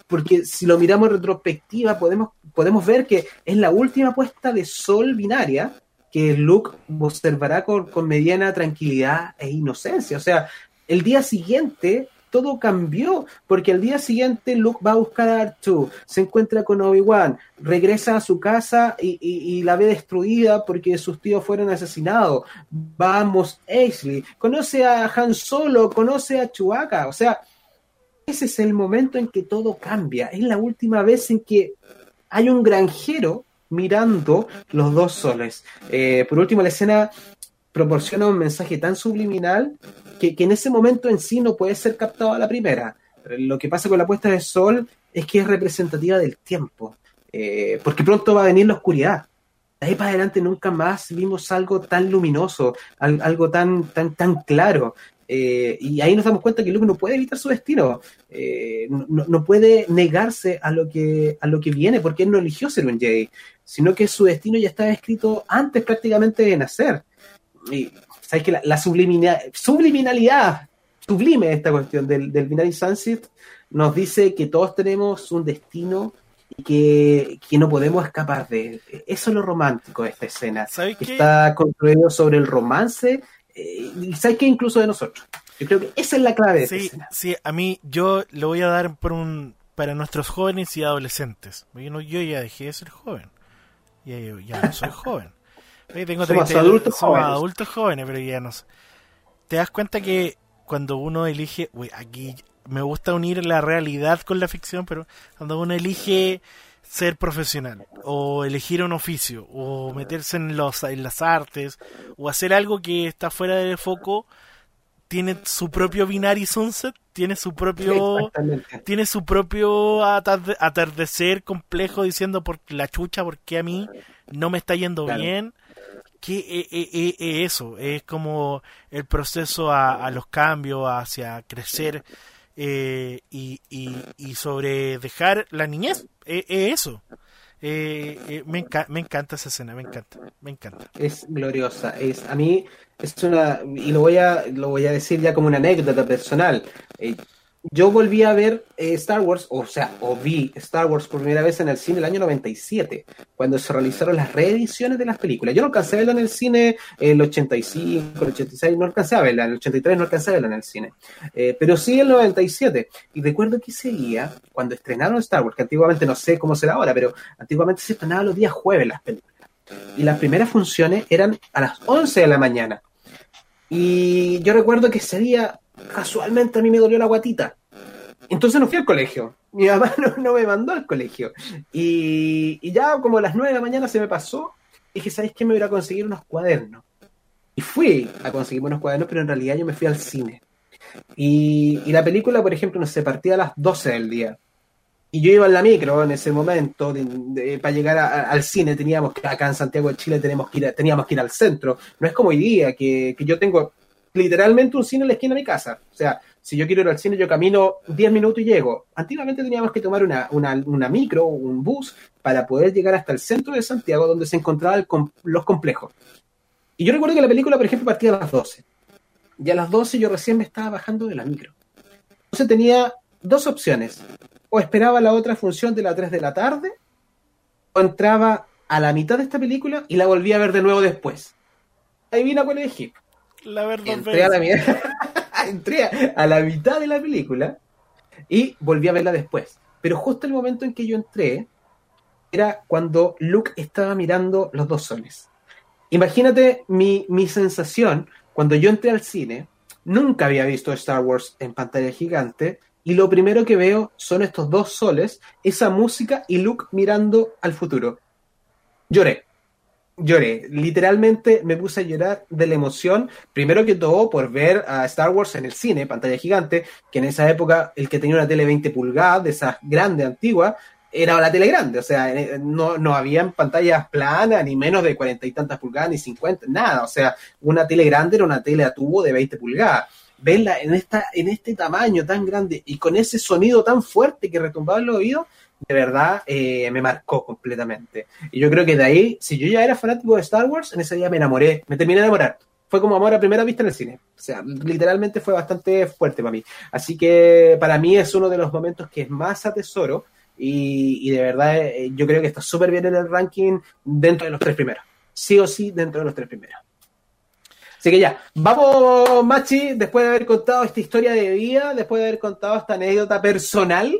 [SPEAKER 2] porque si lo miramos en retrospectiva, podemos, podemos ver que es la última puesta de sol binaria que Luke observará con, con mediana tranquilidad e inocencia. O sea, el día siguiente todo cambió, porque al día siguiente Luke va a buscar a R2, se encuentra con Obi-Wan, regresa a su casa y, la ve destruida porque sus tíos fueron asesinados. Vamos, Aisley, conoce a Han Solo, conoce a Chewbacca, o sea, ese es el momento en que todo cambia. Es la última vez en que hay un granjero mirando los dos soles. Eh, por último, la escena proporciona un mensaje tan subliminal que, en ese momento en sí no puede ser captado a la primera. Lo que pasa con la puesta de sol es que es representativa del tiempo, eh, porque pronto va a venir la oscuridad. De ahí para adelante nunca más vimos algo tan luminoso, algo tan, tan, tan claro. Eh, y ahí nos damos cuenta que Luke no puede evitar su destino, eh, no, puede negarse a lo, que, a lo que viene, porque él no eligió ser un Jedi, sino que su destino ya estaba escrito antes prácticamente de nacer. Y sabes que la, subliminalidad, sublime esta cuestión del, del Binary Sunset, nos dice que todos tenemos un destino y que, no podemos escapar de él. Eso es lo romántico de esta escena. Está construido sobre el romance, eh, sabes que incluso de nosotros. Yo creo que esa es la clave de
[SPEAKER 3] sí,
[SPEAKER 2] esta escena.
[SPEAKER 3] Sí, a mí yo lo voy a dar por un para nuestros jóvenes y adolescentes. Yo, yo ya dejé de ser joven. Ya, ya no soy joven. Tengo
[SPEAKER 2] somos adultos jóvenes.
[SPEAKER 3] adultos jóvenes, pero ya no sé. Te das cuenta que cuando uno elige, uy, aquí me gusta unir la realidad con la ficción, pero cuando uno elige ser profesional o elegir un oficio o meterse en los en las artes o hacer algo que está fuera de foco tiene su propio binary sunset tiene su propio tiene su propio atardecer complejo diciendo por la chucha porque a mí no me está yendo bien que eh, eh, eh, eso es como el proceso a, los cambios, hacia crecer y, y, sobre dejar la niñez, es eso. me, me encanta esa escena, me encanta, me encanta.
[SPEAKER 2] Es gloriosa, es a mí es una y lo voy a lo voy a decir ya como una anécdota personal. Yo volví a ver eh, Star Wars, o sea, o vi Star Wars por primera vez en el cine el año 97, cuando se realizaron las reediciones de las películas. Yo no alcancé a verla en el cine el 85, el 86, no alcancé a verla, en el 83 no alcancé a verla en el cine, eh, pero sí el 97. Y recuerdo que ese día, cuando estrenaron Star Wars, que antiguamente no sé cómo será ahora, pero antiguamente se estrenaban los días jueves las películas. Y las primeras funciones eran a las 11 de la mañana. Y yo recuerdo que ese día casualmente a mí me dolió la guatita. Entonces no fui al colegio. Mi mamá no, me mandó al colegio. Y, ya como a las nueve de la mañana se me pasó. Dije, ¿sabes qué? Me voy a conseguir unos cuadernos. Y fui a conseguir unos cuadernos, pero en realidad yo me fui al cine. Y, la película, por ejemplo, no se partía a las 12 del día. Y yo iba en la micro en ese momento, para llegar al cine teníamos que, acá en Santiago de Chile teníamos que ir al centro. No es como hoy día, que yo tengo literalmente un cine en la esquina de mi casa. O sea, si yo quiero ir al cine, yo camino 10 minutos y llego. Antiguamente teníamos que tomar una, una, una micro, un bus, para poder llegar hasta el centro de Santiago, donde se encontraban los complejos. Y yo recuerdo que la película, por ejemplo, partía a las 12. Y a las 12 yo recién me estaba bajando de la micro. Entonces tenía dos opciones. O esperaba la otra función de las 3 de la tarde, o entraba a la mitad de esta película y la volví a ver de nuevo después. Ahí vino cuál elegí
[SPEAKER 3] la verdad
[SPEAKER 2] entré a la, entré a la mitad de la película y volví a verla después. Pero justo el momento en que yo entré era cuando Luke estaba mirando los dos soles. Imagínate mi, mi sensación cuando yo entré al cine. Nunca había visto Star Wars en pantalla gigante y lo primero que veo son estos dos soles, esa música y Luke mirando al futuro. Lloré lloré. Literalmente me puse a llorar de la emoción, primero que todo por ver a Star Wars en el cine, pantalla gigante, que en esa época el que tenía una tele 20 pulgadas, de esas grandes, antiguas, era la tele grande, o sea, no, no habían pantallas planas, ni menos de cuarenta y tantas pulgadas, ni cincuenta, nada, o sea, una tele grande era una tele a tubo de 20 pulgadas. Verla en, esta, en este tamaño tan grande y con ese sonido tan fuerte que retumbaba en los oídos, de verdad eh, me marcó completamente. Y yo creo que de ahí, si yo ya era fanático de Star Wars, en ese día me enamoré, me terminé de enamorar. Fue como amor a primera vista en el cine. O sea, literalmente fue bastante fuerte para mí. Así que para mí es uno de los momentos que más atesoro. Y, y de verdad, eh, yo creo que está súper bien en el ranking dentro de los tres primeros. Sí o sí, dentro de los tres primeros. Así que ya, vamos, Machi, después de haber contado esta historia de vida, después de haber contado esta anécdota personal,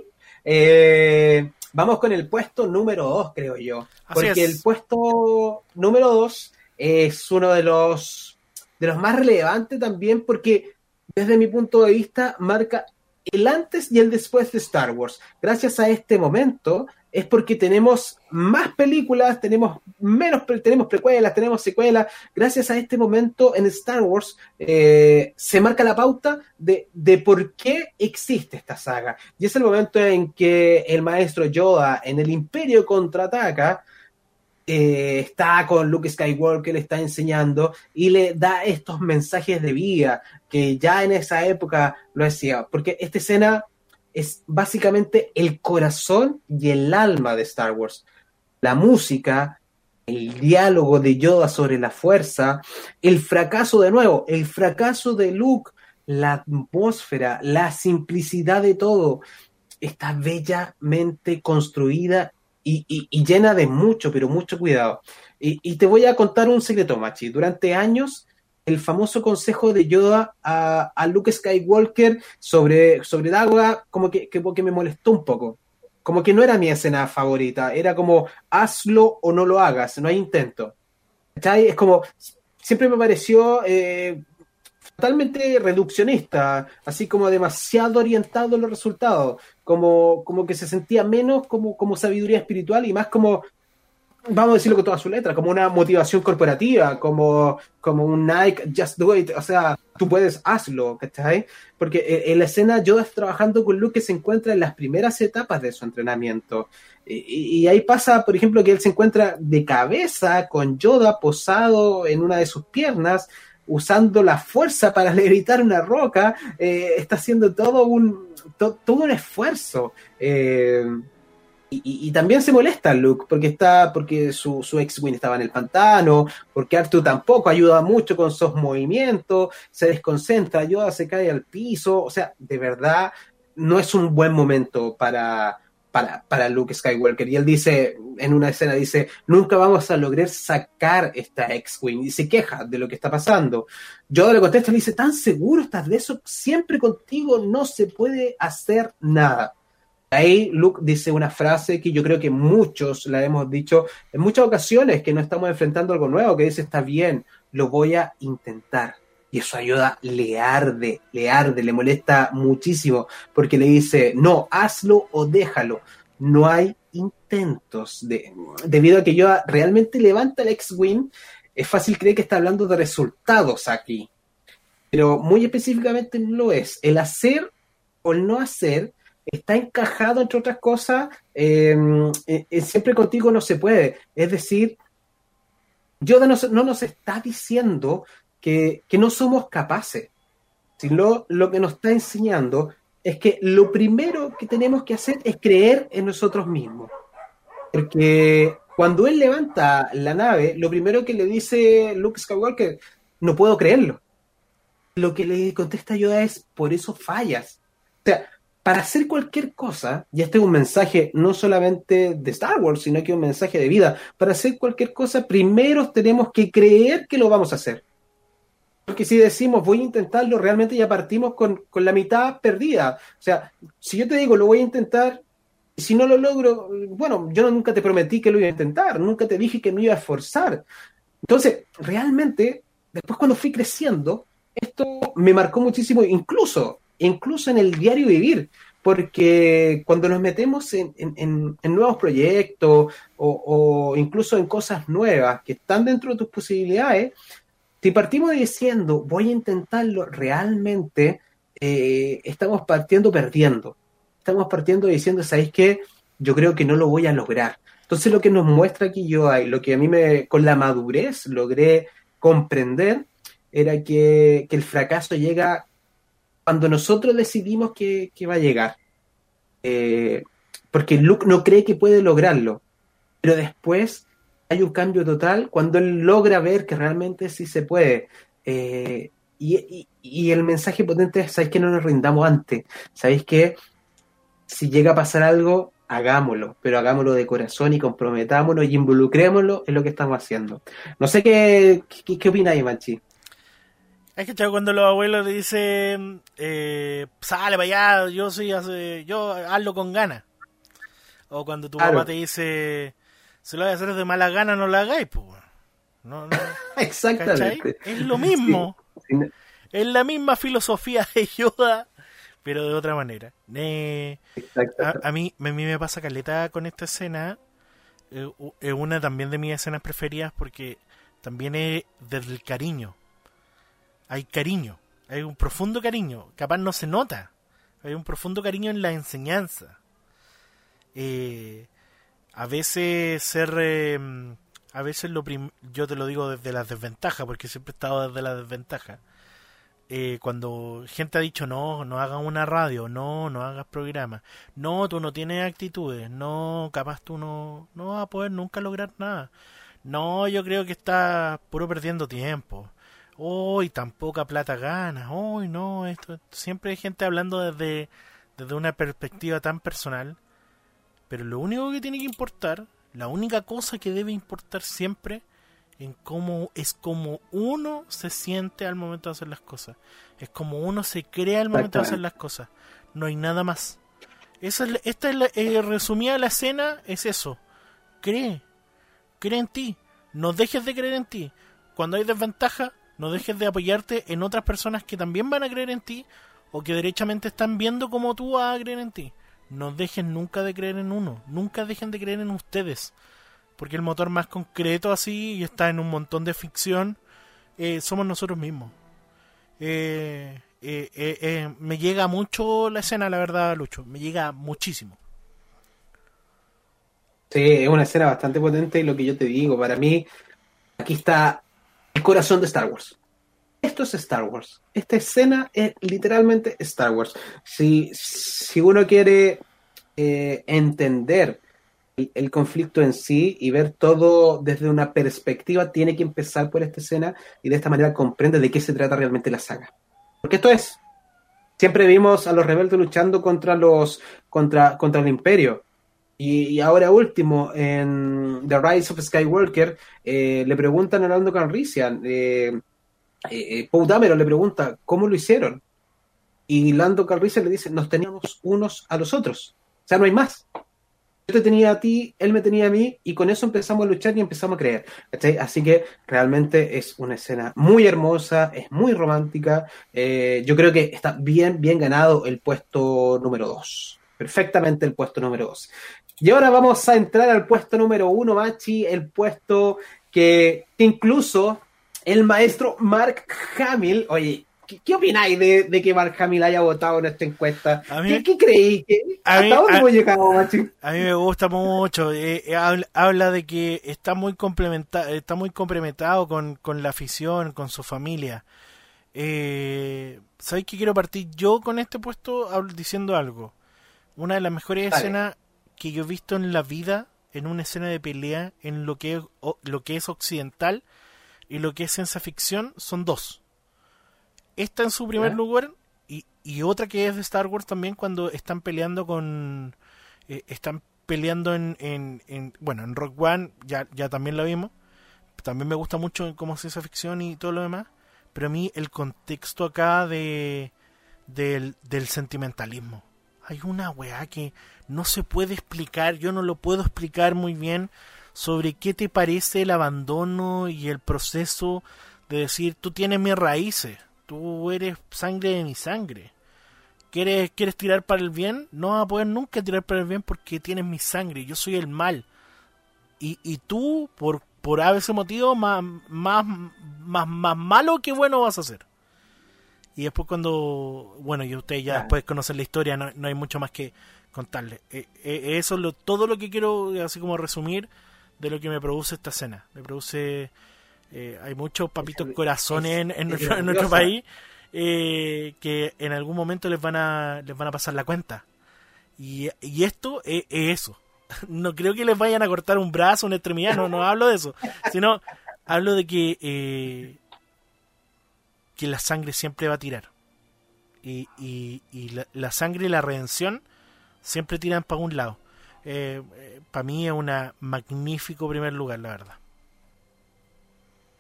[SPEAKER 2] eh, vamos con el puesto número 2, creo yo. porque el puesto número 2 es uno de los, de los más relevantes también porque desde mi punto de vista marca el antes y el después de Star Wars. Gracias a este momento, es porque tenemos más películas, tenemos menos, tenemos precuelas, tenemos secuelas. Gracias a este momento en Star Wars eh, se marca la pauta de, por qué existe esta saga. Y es el momento en que el maestro Yoda en el Imperio contraataca. Eh, está con Luke Skywalker, le está enseñando y le da estos mensajes de vida que ya en esa época lo decía, porque esta escena es básicamente el corazón y el alma de Star Wars. La música, el diálogo de Yoda sobre la fuerza, el fracaso de nuevo, el fracaso de Luke, la atmósfera, la simplicidad de todo, está bellamente construida y, llena de mucho, pero mucho cuidado. Y, y, te voy a contar un secreto, Machi. Durante años el famoso consejo de Yoda a, Luke Skywalker sobre, sobre como que, que, me molestó un poco. Como que no era mi escena favorita, era como hazlo o no lo hagas, no hay intento. Es como, siempre me pareció eh, totalmente reduccionista, así como demasiado orientado en los resultados, como, como que se sentía menos como, como sabiduría espiritual y más como vamos a decirlo con toda su letra, como una motivación corporativa, como, como un Nike, just do it, o sea, tú puedes, hazlo, ¿cachai? Porque en la escena Yoda está trabajando con Luke que se encuentra en las primeras etapas de su entrenamiento. Y, y, ahí pasa, por ejemplo, que él se encuentra de cabeza con Yoda posado en una de sus piernas, usando la fuerza para levitar una roca, eh, está haciendo todo un, todo un esfuerzo. Eh, y, también se molesta Luke porque está porque su, ex-wing estaba en el pantano, porque Arthur tampoco ayuda mucho con sus movimientos, se desconcentra, ayuda, se cae al piso, o sea, de verdad no es un buen momento para, para, para Luke Skywalker. Y él dice, en una escena, dice, nunca vamos a lograr sacar esta X-Wing. Y se queja de lo que está pasando. Yoda le contesta, le dice, ¿tan seguro estás de eso? Siempre contigo no se puede hacer nada. Ahí Luke dice una frase que yo creo que muchos la hemos dicho en muchas ocasiones, que no estamos enfrentando algo nuevo, que dice, está bien, lo voy a intentar y eso ayuda, le arde, le arde, le molesta muchísimo, porque le dice, no, hazlo o déjalo. No hay intentos, de, debido a que yo realmente levanta el X-Wing, es fácil creer que está hablando de resultados aquí, pero muy específicamente no lo es. El hacer o el no hacer está encajado, entre otras cosas, em, siempre contigo no se puede. Es decir, Yoda no, no, nos está diciendo que, no somos capaces, sino lo que nos está enseñando es que lo primero que tenemos que hacer es creer en nosotros mismos. Porque cuando él levanta la nave, lo primero que le dice Luke Skywalker, no puedo creerlo. Lo que le contesta Yoda es, por eso fallas. O sea, para hacer cualquier cosa, y este es un mensaje no solamente de Star Wars, sino que un mensaje de vida, para hacer cualquier cosa, primero tenemos que creer que lo vamos a hacer. Porque si decimos voy a intentarlo, realmente ya partimos con, la mitad perdida. O sea, si yo te digo lo voy a intentar, si no lo logro, bueno, yo nunca te prometí que lo iba a intentar, nunca te dije que me iba a esforzar. Entonces, realmente, después cuando fui creciendo, esto me marcó muchísimo, incluso, incluso en el diario vivir, porque cuando nos metemos en, nuevos proyectos o, incluso en cosas nuevas que están dentro de tus posibilidades, si partimos diciendo voy a intentarlo, realmente eh, estamos partiendo perdiendo. Estamos partiendo diciendo, ¿sabéis qué? Yo creo que no lo voy a lograr. Entonces lo que nos muestra aquí yo hay, lo que a mí me, con la madurez logré comprender, era que, el fracaso llega cuando nosotros decidimos que, va a llegar. Eh, porque Luke no cree que puede lograrlo, pero después hay un cambio total cuando él logra ver que realmente sí se puede. Eh, y, el mensaje potente es, ¿sabéis que no nos rindamos antes? ¿Sabéis que si llega a pasar algo, hagámoslo, pero hagámoslo de corazón y comprometámonos y involucrémoslo en lo que estamos haciendo? No sé qué, qué, qué opináis, Manchi.
[SPEAKER 3] Es que cuando los abuelos le dicen, eh, sale para allá, yo soy, yo hazlo con ganas. O cuando tu mamá te dice, si lo voy a hacer de mala gana, no lo hagáis, pues. No,
[SPEAKER 2] Exactamente.
[SPEAKER 3] Es lo mismo. Es la misma filosofía de Yoda, pero de otra manera. a, mí, a mí me pasa caleta con esta escena. Eh, es una también de mis escenas preferidas porque también es desde el cariño. Hay cariño. Hay un profundo cariño. Capaz no se nota. Hay un profundo cariño en la enseñanza. Eh, a veces ser em, a veces lo yo te lo digo desde las desventajas porque siempre he estado desde la desventaja eh, cuando gente ha dicho no no hagas una radio no no hagas programa no tú no tienes actitudes no capaz tú no no vas a poder nunca lograr nada no yo creo que estás puro perdiendo tiempo hoy tan poca plata ganas hoy no esto siempre hay gente hablando desde desde una perspectiva tan personal pero lo único que tiene que importar, la única cosa que debe importar siempre en cómo es como uno se siente al momento de hacer las cosas. Es como uno se crea al momento de hacer las cosas. No hay nada más. Esa es, esta es la, eh, resumida la escena, es eso. Cree. Cree en ti. No dejes de creer en ti. Cuando hay desventaja, no dejes de apoyarte en otras personas que también van a creer en ti o que derechamente están viendo como tú vas a creer en ti. No dejen nunca de creer en uno, nunca dejen de creer en ustedes, porque el motor más concreto así y está en un montón de ficción eh, somos nosotros mismos. Eh, eh, me llega mucho la escena, la verdad, Lucho, me llega muchísimo.
[SPEAKER 2] Sí, es una escena bastante potente y lo que yo te digo, para mí, aquí está el corazón de Star Wars esto es Star Wars. Esta escena es literalmente Star Wars. Si, si uno quiere eh, entender el, conflicto en sí y ver todo desde una perspectiva, tiene que empezar por esta escena y de esta manera comprende de qué se trata realmente la saga. Porque esto es. siempre vimos a los rebeldes luchando contra los contra, contra el imperio. Y, ahora último, en The Rise of Skywalker, eh, le preguntan a Lando Calrissian, eh, eh, Paul Dameron le pregunta, ¿cómo lo hicieron? Y Lando Calrissian le dice, nos teníamos unos a los otros. O sea, no hay más yo te tenía a ti, él me tenía a mí, y con eso empezamos a luchar y empezamos a creer. Así que realmente es una escena muy hermosa, es muy romántica. Eh, yo creo que está bien, bien ganado el puesto número 2. Perfectamente el puesto número 2. Y ahora vamos a entrar al puesto número 1, Machi, el puesto que, que incluso el maestro Mark Hamill, oye, ¿Qué, opináis de, que Mark Hamill haya votado en esta encuesta? ¿Qué, qué creéis? ¿Hasta dónde hemos llegado, macho?
[SPEAKER 3] A mí me gusta mucho. Eh, eh, habla, de que está muy complementado, está muy complementado con, la afición, con su familia. Eh, ¿Sabéis que quiero partir yo con este puesto diciendo algo? Una de las mejores escenas que yo he visto en la vida en una escena de pelea en lo que es, lo que es occidental y lo que es ciencia ficción son dos esta en su primer lugar y, y, otra que es de Star Wars también cuando están peleando con... Eh, están peleando en, en, Bueno, en Rock One ya, ya también la vimos. También me gusta mucho como ciencia ficción y todo lo demás. Pero a mí el contexto acá de... Del, del sentimentalismo. Hay una weá que no se puede explicar, yo no lo puedo explicar muy bien sobre qué te parece el abandono y el proceso de decir tú tienes mis raíces, Tú eres sangre de mi sangre. ¿Quieres, ¿Quieres tirar para el bien? No vas a poder nunca tirar para el bien porque tienes mi sangre. Yo soy el mal. Y, y tú, por, por ese motivo, más, más, más, más malo que bueno vas a hacer. Y después cuando, bueno, y ustedes ya después conocen la historia, no, no hay mucho más que contarles. Eh, eh, eso es lo, todo lo que quiero, así como resumir, de lo que me produce esta escena. Me produce eh, hay muchos papitos corazones en, nuestro, país eh, que en algún momento les van a les van a pasar la cuenta. Y, esto es, eso. No creo que les vayan a cortar un brazo, una extremidad, no, no hablo de eso. Sino hablo de que, que la sangre siempre va a tirar. Y, y, la, sangre y la redención siempre tiran para un lado. para mí es un magnífico primer lugar, la verdad.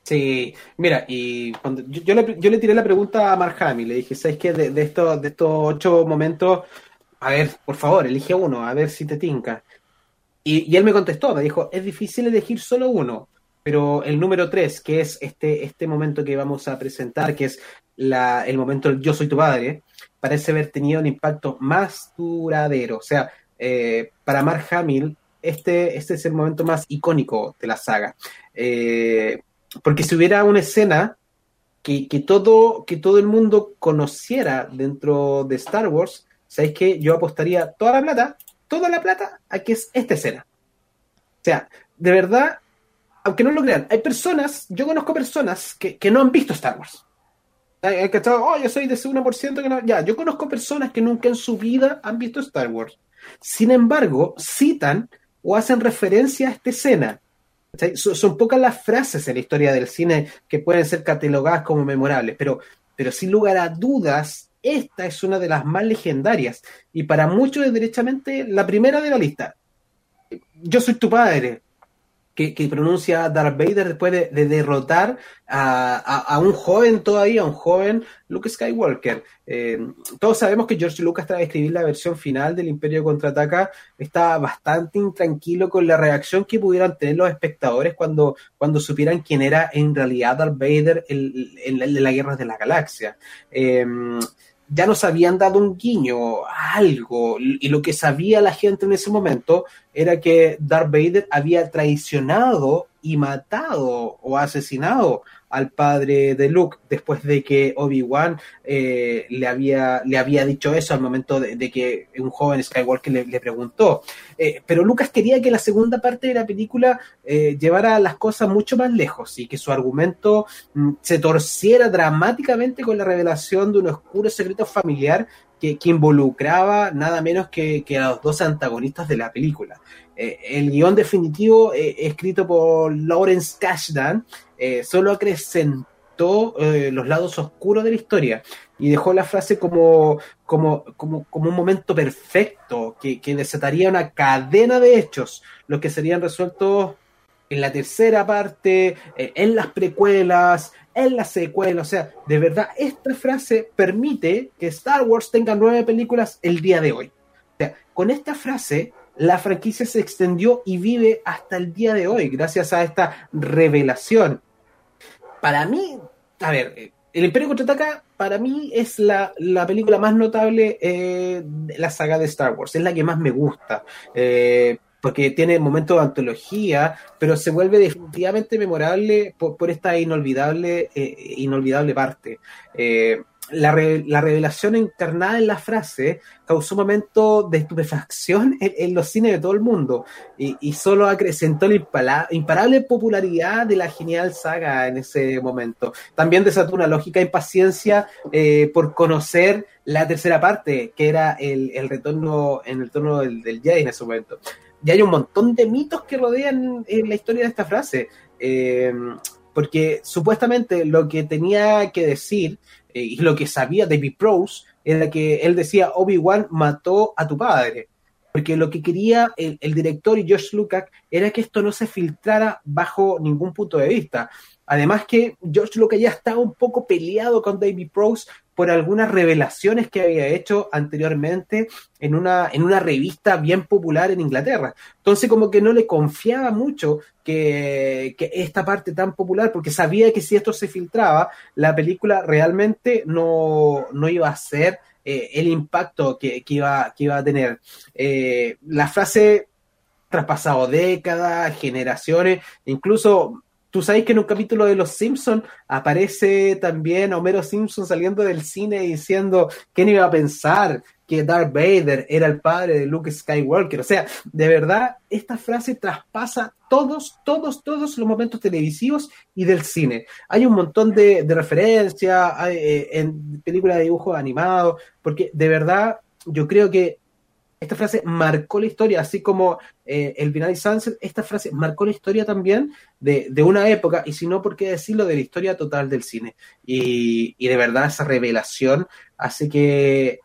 [SPEAKER 2] Sí, mira, y cuando yo, le, yo, le, tiré la pregunta a Mark le dije, ¿sabes qué? De, estos, de estos ocho momentos, a ver, por favor, elige uno, a ver si te tinca. Y él me contestó, me dijo, es difícil elegir solo uno, pero el número tres, que es este, este momento que vamos a presentar, que es la, el momento del Yo soy tu padre, parece haber tenido un impacto más duradero. O sea, eh, para Mark Hamill, este, este es el momento más icónico de la saga. Eh, porque si hubiera una escena que, todo, que todo el mundo conociera dentro de Star Wars, ¿sabéis que Yo apostaría toda la plata, toda la plata a que es esta escena. O sea, de verdad, aunque no lo crean, hay personas, yo conozco personas que, no han visto Star Wars. Hay que oh, yo soy de ese 1% que no. Ya, yo conozco personas que nunca en su vida han visto Star Wars. Sin embargo, citan o hacen referencia a esta escena. Son, pocas las frases en la historia del cine que pueden ser catalogadas como memorables, pero, pero sin lugar a dudas, esta es una de las más legendarias y para muchos es derechamente la primera de la lista. Yo soy tu padre, que, pronuncia Darth Vader después de, derrotar a, un joven todavía, un joven Luke Skywalker. Eh, todos sabemos que George Lucas tras escribir la versión final del Imperio Contraataca estaba bastante intranquilo con la reacción que pudieran tener los espectadores cuando, cuando supieran quién era en realidad Darth Vader en, la Guerra de la Galaxia. Eh, ya nos habían dado un guiño, algo, y lo que sabía la gente en ese momento era que Darth Vader había traicionado y matado o asesinado al padre de Luke después de que Obi-Wan eh, le, había, le había dicho eso al momento de, que un joven Skywalker le, preguntó. Eh, pero Lucas quería que la segunda parte de la película eh, llevara las cosas mucho más lejos y que su argumento mm, se torciera dramáticamente con la revelación de un oscuro secreto familiar que, involucraba nada menos que, que, a los dos antagonistas de la película. El guion definitivo escrito por Lawrence Kasdan eh, solo acrecentó eh, los lados oscuros de la historia y dejó la frase como, como, como, como un momento perfecto que, que, desataría una cadena de hechos, los que serían resueltos en la tercera parte, eh, en las precuelas, en la secuela. O sea, de verdad, esta frase permite que Star Wars tenga nueve películas el día de hoy. Con esta frase la franquicia se extendió y vive hasta el día de hoy, gracias a esta revelación. Para mí, a ver, El Imperio Contraataca, para mí es la, la película más notable eh, de la saga de Star Wars, es la que más me gusta. Eh, porque tiene momentos de antología, pero se vuelve definitivamente memorable por, esta inolvidable, eh, inolvidable parte. Eh, la, la, revelación encarnada en la frase causó un momento de estupefacción en, en los cines de todo el mundo y, y solo acrecentó la imparable popularidad de la genial saga en ese momento. También desató una lógica impaciencia eh, por conocer la tercera parte, que era el, el retorno en el torno del, del Jedi en ese momento. Y hay un montón de mitos que rodean eh, la historia de esta frase. Eh, porque supuestamente lo que tenía que decir eh, y lo que sabía David Prowse era que él decía Obi-Wan mató a tu padre. Porque lo que quería el, el, director y George Lucas era que esto no se filtrara bajo ningún punto de vista. Además que George Lucas ya estaba un poco peleado con David Prowse por algunas revelaciones que había hecho anteriormente en una, en una revista bien popular en Inglaterra. Entonces como que no le confiaba mucho que, que esta parte tan popular, porque sabía que si esto se filtraba, la película realmente no, no iba a ser eh, el impacto que, que, iba, que iba a tener. Eh, la frase traspasado décadas, generaciones, incluso Tú sabes que en un capítulo de Los Simpsons aparece también Homero Simpson saliendo del cine diciendo quién iba a pensar que Darth Vader era el padre de Luke Skywalker. O sea, de verdad, esta frase traspasa todos, todos, todos los momentos televisivos y del cine. Hay un montón de, de referencias eh, en películas de dibujos animados, porque de verdad yo creo que esta frase marcó la historia, así como eh, el Binary Sunset, esta frase marcó la historia también de, de, una época, y si no, ¿por qué decirlo? De la historia total del cine. Y, y de verdad esa revelación hace que,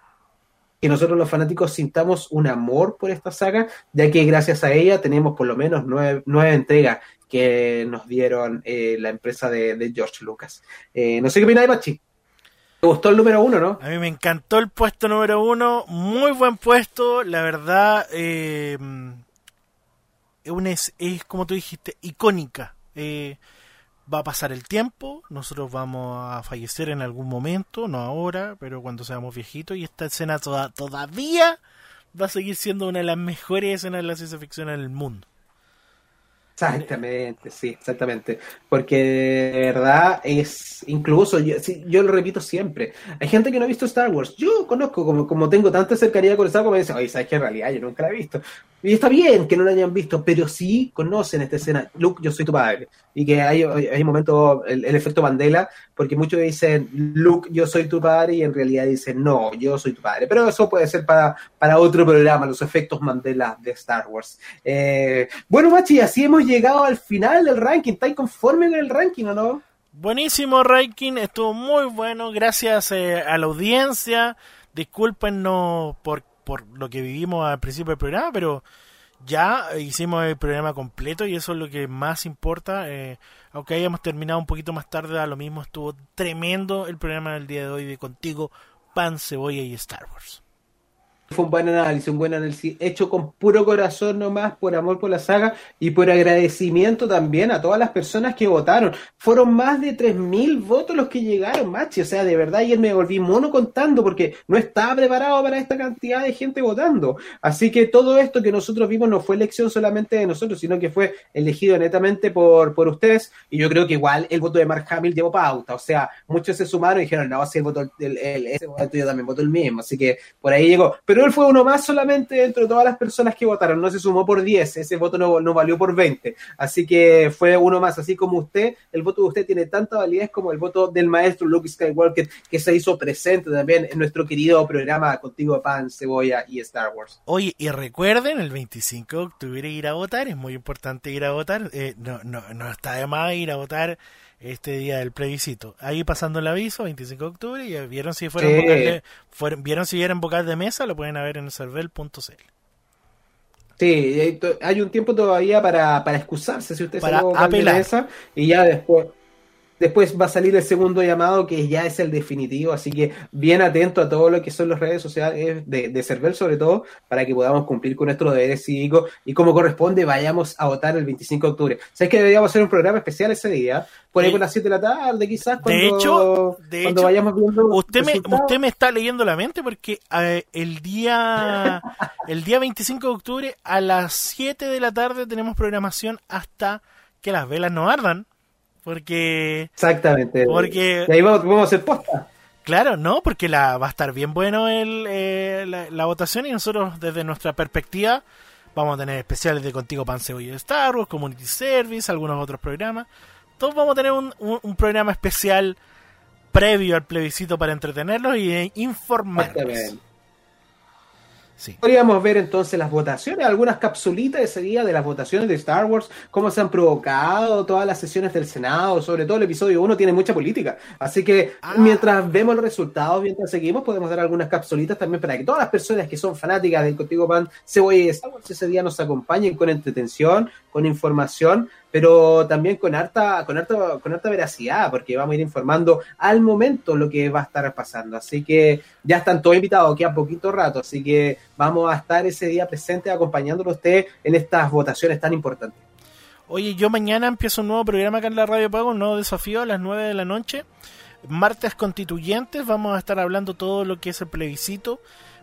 [SPEAKER 2] que nosotros los fanáticos sintamos un amor por esta saga, ya que gracias a ella tenemos por lo menos nueve, nueve entregas que nos dieron eh, la empresa de, de, George Lucas. Eh, no sé qué opináis, Pachi. ¿Te gustó el número uno, no?
[SPEAKER 3] A mí me encantó el puesto número uno, muy buen puesto, la verdad, eh, es, como tú dijiste, icónica. Eh, va a pasar el tiempo, nosotros vamos a fallecer en algún momento, no ahora, pero cuando seamos viejitos, y esta escena toda, todavía va a seguir siendo una de las mejores escenas de la ciencia ficción en el mundo.
[SPEAKER 2] Exactamente, sí, exactamente. Porque de verdad es, incluso, yo, sí, yo, lo repito siempre, hay gente que no ha visto Star Wars. Yo conozco, como, como tengo tanta cercanía con Star Wars, me dicen, oye, ¿sabes que en realidad yo nunca la he visto? Y está bien que no la hayan visto, pero sí conocen esta escena, Luke, yo soy tu padre. Y que hay, hay momento, el, el efecto Mandela, porque muchos dicen, Luke, yo soy tu padre, y en realidad dicen, no, yo soy tu padre. Pero eso puede ser para, para otro programa, los efectos Mandela de Star Wars. Eh, bueno, Machi, así hemos llegado al final del ranking. ¿Estáis conforme con el ranking o no?
[SPEAKER 3] Buenísimo ranking, estuvo muy bueno. Gracias eh, a la audiencia. Discúlpenos por, por lo que vivimos al principio del programa, pero ya hicimos el programa completo y eso es lo que más importa. Eh, aunque hayamos terminado un poquito más tarde, a lo mismo estuvo tremendo el programa del día de hoy de Contigo, Pan, Cebolla y Star Wars.
[SPEAKER 2] Fue un buen análisis, un buen análisis hecho con puro corazón nomás, por amor por la saga y por agradecimiento también a todas las personas que votaron. Fueron más de 3.000 votos los que llegaron, machi. O sea, de verdad ayer me volví mono contando porque no estaba preparado para esta cantidad de gente votando. Así que todo esto que nosotros vimos no fue elección solamente de nosotros, sino que fue elegido netamente por, por ustedes. Y yo creo que igual el voto de Mark Hamill llevó pauta. O sea, muchos se sumaron y dijeron, no, si el voto, el, el, ese voto yo también voto el mismo. Así que por ahí llegó. Pero él fue uno más solamente dentro de todas las personas que votaron, no se sumó por 10, ese voto no, no, valió por 20, así que fue uno más, así como usted, el voto de usted tiene tanta validez como el voto del maestro Luke Skywalker que se hizo presente también en nuestro querido programa Contigo Pan, Cebolla y Star Wars.
[SPEAKER 3] Oye, y recuerden, el 25 de octubre ir a votar, es muy importante ir a votar, eh, no, no, no está de más ir a votar este día del plebiscito. Ahí pasando el aviso, 25 de octubre, y vieron si fueron, de, fueron vieron si eran vocales de mesa, lo pueden ver en el cervel.cl.
[SPEAKER 2] Sí, hay un tiempo todavía para, para excusarse si usted
[SPEAKER 3] para se de mesa
[SPEAKER 2] y ya después Después va a salir el segundo llamado, que ya es el definitivo, así que bien atento a todo lo que son las redes sociales de, de Cervel, sobre todo, para que podamos cumplir con nuestros deberes cívicos y como corresponde, vayamos a votar el 25 de octubre. ¿Sabes que deberíamos hacer un programa especial ese día? Por ahí con las 7 de la tarde, quizás, cuando,
[SPEAKER 3] de hecho,
[SPEAKER 2] cuando vayamos viendo.
[SPEAKER 3] Usted me, usted me está leyendo la mente porque eh, el día el día 25 de octubre a las 7 de la tarde tenemos programación hasta que las velas no ardan. Porque.
[SPEAKER 2] Exactamente.
[SPEAKER 3] Porque.
[SPEAKER 2] ahí vamos, a hacer posta.
[SPEAKER 3] Claro, no, porque la, va a estar bien bueno el, eh, la, votación y nosotros, desde nuestra perspectiva, vamos a tener especiales de Contigo Pan Cebolla de Star Wars, Community Service, algunos otros programas. Todos vamos a tener un, un, programa especial previo al plebiscito para entretenerlos y eh,
[SPEAKER 2] Podríamos ver entonces las votaciones, algunas capsulitas ese día de las votaciones de Star Wars, cómo se han provocado todas las sesiones del Senado, sobre todo el episodio 1 tiene mucha política. Así que ah. mientras vemos los resultados, mientras seguimos, podemos dar algunas capsulitas también para que todas las personas que son fanáticas del Contigo Pan Cebolla y Star Wars ese día nos acompañen con entretención, con información pero también con harta, con harta, con harta veracidad, porque vamos a ir informando al momento lo que va a estar pasando. Así que ya están todos invitados a poquito rato, así que vamos a estar ese día presente acompañándolo a usted en estas votaciones tan importantes.
[SPEAKER 3] Oye, yo mañana empiezo un nuevo programa acá en la Radio Pago, un nuevo desafío a las 9 de la noche. Martes constituyentes, vamos a estar hablando todo lo que es el plebiscito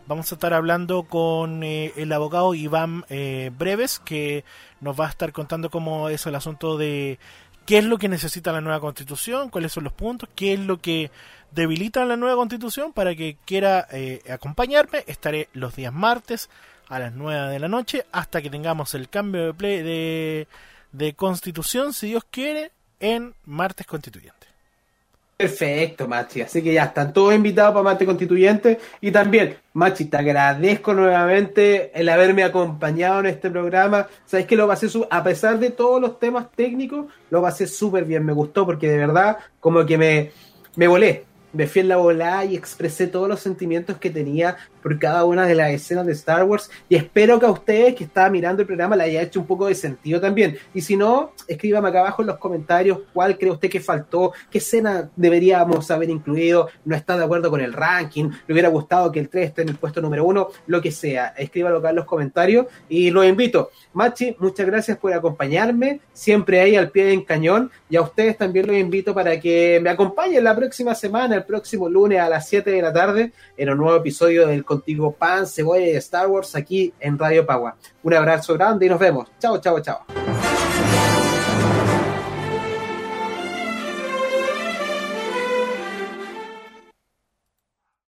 [SPEAKER 3] Vamos a estar hablando con eh, el abogado Iván eh, Breves, que nos va a estar contando cómo es el asunto de qué es lo que necesita la nueva constitución, cuáles son los puntos, qué es lo que debilita la nueva constitución. Para que quiera eh, acompañarme, estaré los días martes a las 9 de la noche hasta que tengamos el cambio de, de, de constitución, si Dios quiere, en martes constituyente.
[SPEAKER 2] Perfecto, Machi. Así que ya están todos invitados para Marte Constituyente. Y también, Machi, te agradezco nuevamente el haberme acompañado en este programa. Sabes que lo pasé, a pesar de todos los temas técnicos, lo pasé súper bien. Me gustó porque de verdad, como que me, me volé. Me fui en la volada y expresé todos los sentimientos que tenía por cada una de las escenas de Star Wars y espero que a ustedes que están mirando el programa le haya hecho un poco de sentido también. Y si no, escríbame acá abajo en los comentarios cuál cree usted que faltó, qué escena deberíamos haber incluido, no está de acuerdo con el ranking, le hubiera gustado que el 3 esté en el puesto número 1, lo que sea. Escríbalo acá en los comentarios y los invito. Machi, muchas gracias por acompañarme, siempre ahí al pie del cañón y a ustedes también los invito para que me acompañen la próxima semana, el próximo lunes a las 7 de la tarde en un nuevo episodio del contigo pan, cebolla y Star Wars aquí en Radio Pagua. Un abrazo grande y nos vemos. Chao, chao, chao.